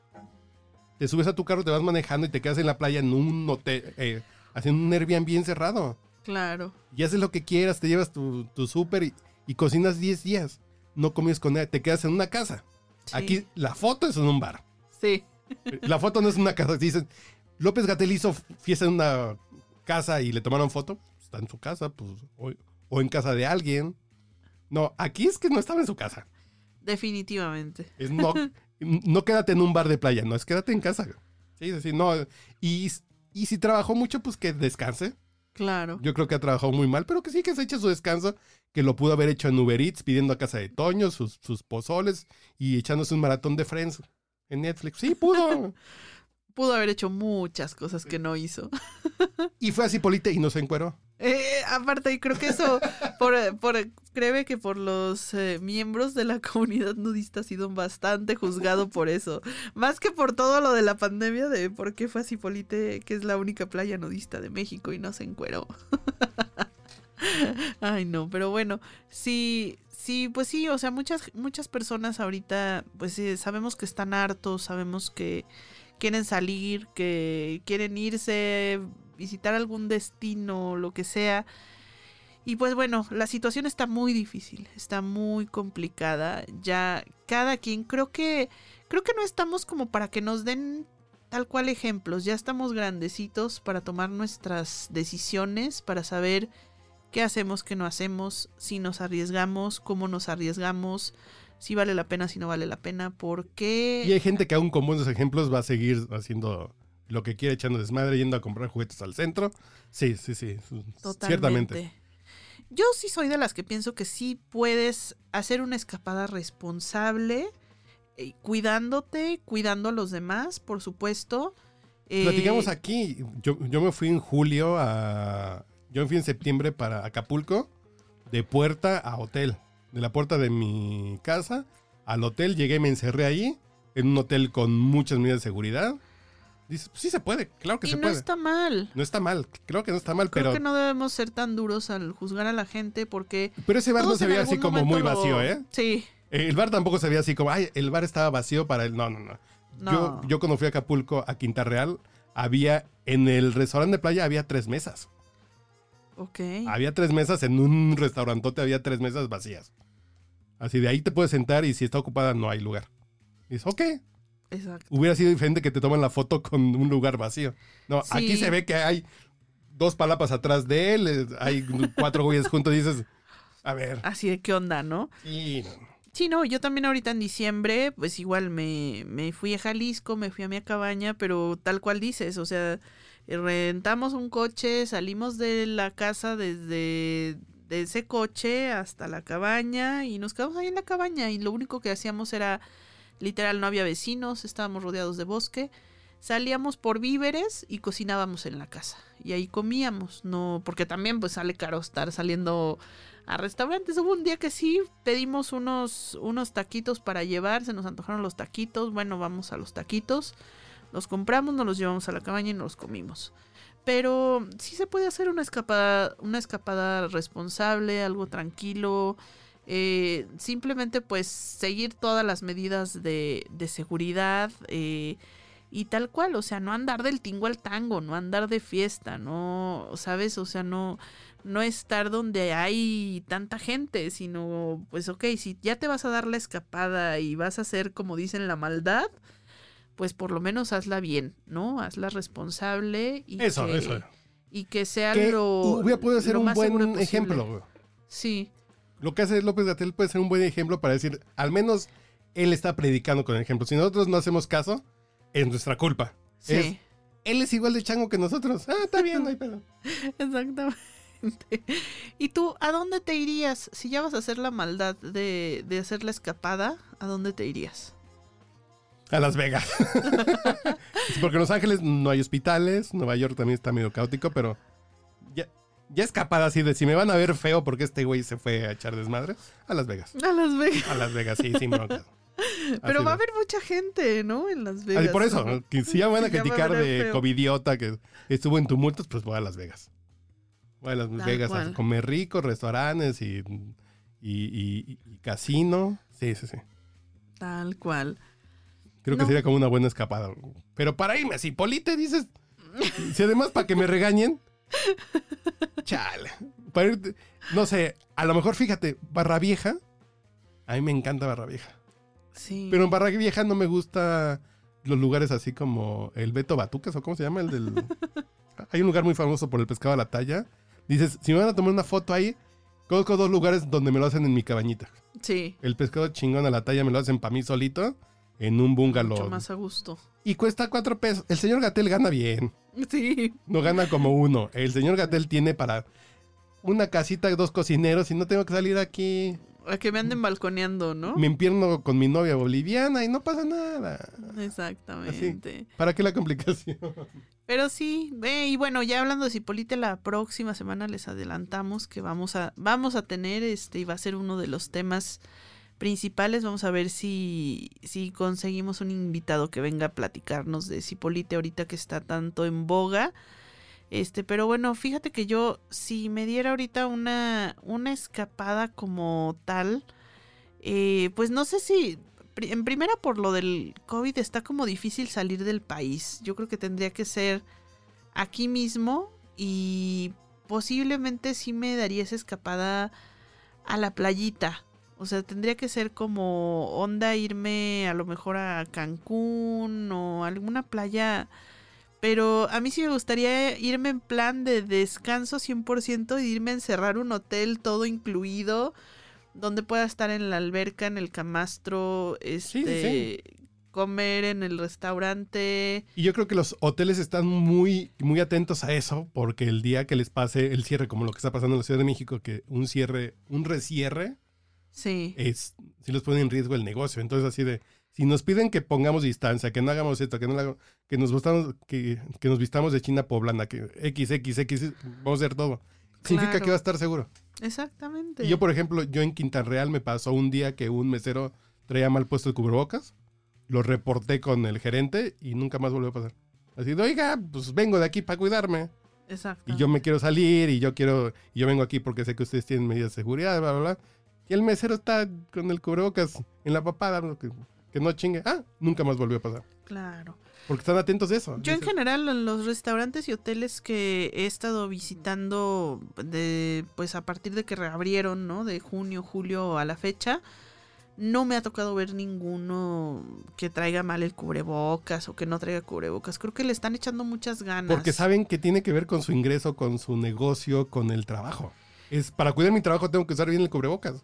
Te subes a tu carro, te vas manejando y te quedas en la playa en un hotel, eh, haciendo un Airbnb encerrado. Claro. Y haces lo que quieras, te llevas tu, tu súper y, y cocinas 10 días. No comes con nadie, te quedas en una casa. Sí. Aquí la foto es en un bar. Sí. La foto no es una casa. Dicen, López Gatel hizo fiesta en una casa y le tomaron foto. Está en su casa, pues, o, o en casa de alguien. No, aquí es que no estaba en su casa. Definitivamente. Es no, no quédate en un bar de playa, no, es quédate en casa. Sí, sí, no. Y, y si trabajó mucho, pues que descanse. Claro. Yo creo que ha trabajado muy mal, pero que sí que se eche su descanso, que lo pudo haber hecho en Uber Eats, pidiendo a casa de Toño sus, sus pozoles y echándose un maratón de Friends en Netflix. Sí, pudo. Pudo haber hecho muchas cosas que no hizo. y fue así Polite y no se encueró. Eh, aparte, y creo que eso, por, por, créeme que por los eh, miembros de la comunidad nudista ha sido bastante juzgado por eso. Más que por todo lo de la pandemia de por qué fue así Polite, que es la única playa nudista de México y no se encueró. Ay, no, pero bueno, sí, sí, pues sí, o sea, muchas, muchas personas ahorita, pues sí, sabemos que están hartos, sabemos que quieren salir, que quieren irse, visitar algún destino, lo que sea. Y pues bueno, la situación está muy difícil, está muy complicada. Ya cada quien, creo que, creo que no estamos como para que nos den tal cual ejemplos. Ya estamos grandecitos para tomar nuestras decisiones, para saber qué hacemos, qué no hacemos, si nos arriesgamos, cómo nos arriesgamos, si vale la pena, si no vale la pena, por qué. Y hay gente que aún con buenos ejemplos va a seguir haciendo lo que quiere, echando desmadre, yendo a comprar juguetes al centro. Sí, sí, sí. Totalmente. Ciertamente. Yo sí soy de las que pienso que sí puedes hacer una escapada responsable, eh, cuidándote, cuidando a los demás, por supuesto. Eh, Platicamos aquí. Yo, yo me fui en julio a. Yo me fui en septiembre para Acapulco, de puerta a hotel. De la puerta de mi casa al hotel, llegué y me encerré ahí, en un hotel con muchas medidas de seguridad. Dices, pues sí se puede, claro que y se no puede. está mal. No está mal, creo que no está mal, Creo pero, que no debemos ser tan duros al juzgar a la gente porque... pero ese bar no se veía así como muy lo- vacío, ¿eh? Sí, El bar tampoco se veía así como, ay, el bar estaba vacío para él. No, no, no. no. Yo, yo cuando fui a Acapulco, a Quinta Real, había, en el restaurante de playa había tres mesas. Ok. Había tres mesas, en un restaurantote había tres mesas vacías. Así de ahí te puedes sentar y si está ocupada no hay lugar. Y dices, ok, Exacto. hubiera sido diferente que te toman la foto con un lugar vacío. No, Sí. aquí se ve que hay dos palapas atrás de él, hay cuatro güeyes juntos y dices, a ver. Así de qué onda, ¿no? sí, no. Sí, no, yo también ahorita en diciembre, pues igual me, me fui a Jalisco, me fui a mi cabaña, pero tal cual dices, o sea, rentamos un coche, salimos de la casa desde de ese coche hasta la cabaña y nos quedamos ahí en la cabaña y lo único que hacíamos era, literal, no había vecinos, estábamos rodeados de bosque, salíamos por víveres y cocinábamos en la casa y ahí comíamos, no, porque también pues sale caro estar saliendo a restaurantes. Hubo un día que sí pedimos unos, unos taquitos para llevar, se nos antojaron los taquitos, bueno, vamos a los taquitos, los compramos, nos los llevamos a la cabaña y nos los comimos. Pero sí se puede hacer una escapada, una escapada responsable, algo tranquilo. Eh, simplemente pues seguir todas las medidas de, de seguridad eh, y tal cual, o sea, no andar del tingo al tango, no andar de fiesta, no, ¿sabes? O sea, no, no estar donde hay tanta gente, sino, pues ok, si ya te vas a dar la escapada y vas a hacer, como dicen, la maldad, pues por lo menos hazla bien, ¿no? Hazla responsable y Eso, que, eso. y que sea Que lo hubiera podido ser un buen ejemplo. Sí, Lo que hace López Gatel puede ser un buen ejemplo para decir, al menos él está predicando con el ejemplo. Si nosotros no hacemos caso, es nuestra culpa. sí, Es- él es igual de chango que nosotros. Ah, está bien, no hay pedo. exactamente. ¿Y tú a dónde te irías? Si ya vas a hacer la maldad de, de hacer la escapada, ¿a dónde te irías? A Las Vegas. Porque en Los Ángeles no hay hospitales, Nueva York también está medio caótico, pero ya, ya escapada así de si me van a ver feo porque este güey se fue a echar desmadre, a Las Vegas. A Las Vegas. A Las Vegas, sí, sin bronca. Pero Así va a haber mucha gente, ¿no? En Las Vegas. Así por eso, ¿no? ¿no? que si ya van a criticar de feo. covidiota que estuvo en tumultos, pues voy a Las Vegas. Voy a Las Tal Vegas cual. a comer rico, restaurantes y, y, y- y casino. Sí, sí, sí. Tal cual. Creo que sería como una buena escapada. Pero para irme así, Polite, dices. Si además para que me regañen. Chale. Para irte- no sé, a lo mejor fíjate, Barra Vieja. A mí me encanta Barra Vieja. Sí. Pero en Barra Vieja no me gusta los lugares así como el Beto Batucas o cómo se llama el del. Hay un lugar muy famoso por el pescado a la talla. Dices, si me van a tomar una foto ahí, conozco dos lugares donde me lo hacen en mi cabañita. Sí. El pescado chingón a la talla me lo hacen para mí solito en un bungalow. Mucho más a gusto. Y cuesta cuatro pesos. El señor Gatel gana bien. Sí. No gana como uno. El señor Gatel tiene para una casita, dos cocineros y no tengo que salir aquí. A que me anden balconeando, ¿no? Me empierno con mi novia boliviana y no pasa nada. Exactamente. ¿Para qué la complicación? Pero sí, ve, y bueno, ya hablando de Cipolite, la próxima semana les adelantamos que vamos a, vamos a tener, este, y va a ser uno de los temas principales. Vamos a ver si, si conseguimos un invitado que venga a platicarnos de Cipolite ahorita que está tanto en boga. Este, pero bueno, fíjate que yo, si me diera ahorita una, una escapada como tal, eh, pues no sé si, en primera por lo del COVID está como difícil salir del país. Yo creo que tendría que ser aquí mismo y posiblemente sí me daría esa escapada a la playita. O sea, tendría que ser como onda irme a lo mejor a Cancún o alguna playa. Pero a mí sí me gustaría irme en plan de descanso 100% y irme a encerrar un hotel todo incluido, donde pueda estar en la alberca, en el camastro, este, comer en el restaurante. Y yo creo que los hoteles están muy, muy atentos a eso, porque el día que les pase el cierre, como lo que está pasando en la Ciudad de México, que un cierre, un resierre, sí. es, si los pone en riesgo el negocio. Entonces, así de, si nos piden que pongamos distancia, que no hagamos esto, que no que nos gustamos, que, que, nos vistamos de China poblana, que X, X, X, vamos a hacer todo. Significa que va a estar seguro. Exactamente. Y yo, por ejemplo, yo en Quinta Real me pasó un día que un mesero traía mal puesto el cubrebocas lo reporté con el gerente y nunca más volvió a pasar. Así de, oiga, pues vengo de aquí para cuidarme. Exacto. Y yo me quiero salir y yo quiero, y yo vengo aquí porque sé que ustedes tienen medidas de seguridad, bla, bla, bla. Y el mesero está con el cubrebocas en la papada, que, que no chingue. Ah, nunca más volvió a pasar. Claro. Porque están atentos a eso. Yo en general en los restaurantes y hoteles que he estado visitando de pues a partir de que reabrieron, ¿no? De junio, julio a la fecha, no me ha tocado ver ninguno que traiga mal el cubrebocas o que no traiga cubrebocas. Creo que le están echando muchas ganas. Porque saben que tiene que ver con su ingreso, con su negocio, con el trabajo. Es para cuidar mi trabajo tengo que usar bien el cubrebocas.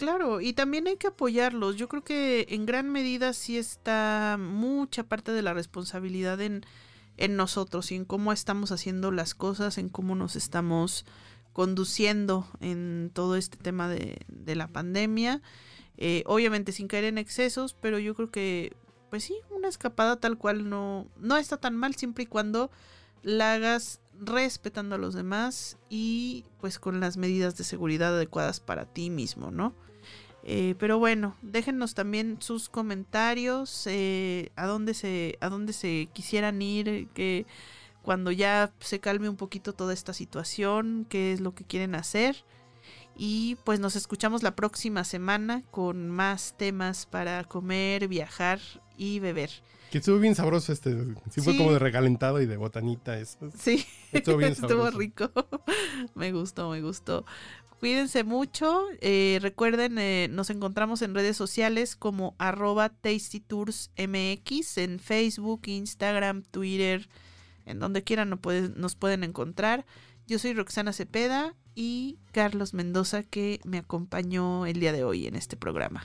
Claro, y también hay que apoyarlos. Yo creo que en gran medida sí está mucha parte de la responsabilidad en, en nosotros y en cómo estamos haciendo las cosas, en cómo nos estamos conduciendo en todo este tema de, de la pandemia. Eh, obviamente sin caer en excesos, pero yo creo que, pues sí, una escapada tal cual no, no está tan mal siempre y cuando la hagas respetando a los demás y pues con las medidas de seguridad adecuadas para ti mismo, ¿no? Eh, pero bueno, déjenos también sus comentarios, eh, a dónde se, a dónde se quisieran ir, que cuando ya se calme un poquito toda esta situación, qué es lo que quieren hacer. Y pues nos escuchamos la próxima semana con más temas para comer, viajar y beber. Que estuvo bien sabroso este. Sí, fue como de regalentado y de botanita eso. Sí, estuvo bien sabroso. estuvo rico. me gustó, me gustó. Cuídense mucho. Eh, recuerden, eh, nos encontramos en redes sociales como arroba tastytoursmx en Facebook, Instagram, Twitter, en donde quieran nos pueden encontrar. Yo soy Roxana Cepeda y Carlos Mendoza que me acompañó el día de hoy en este programa.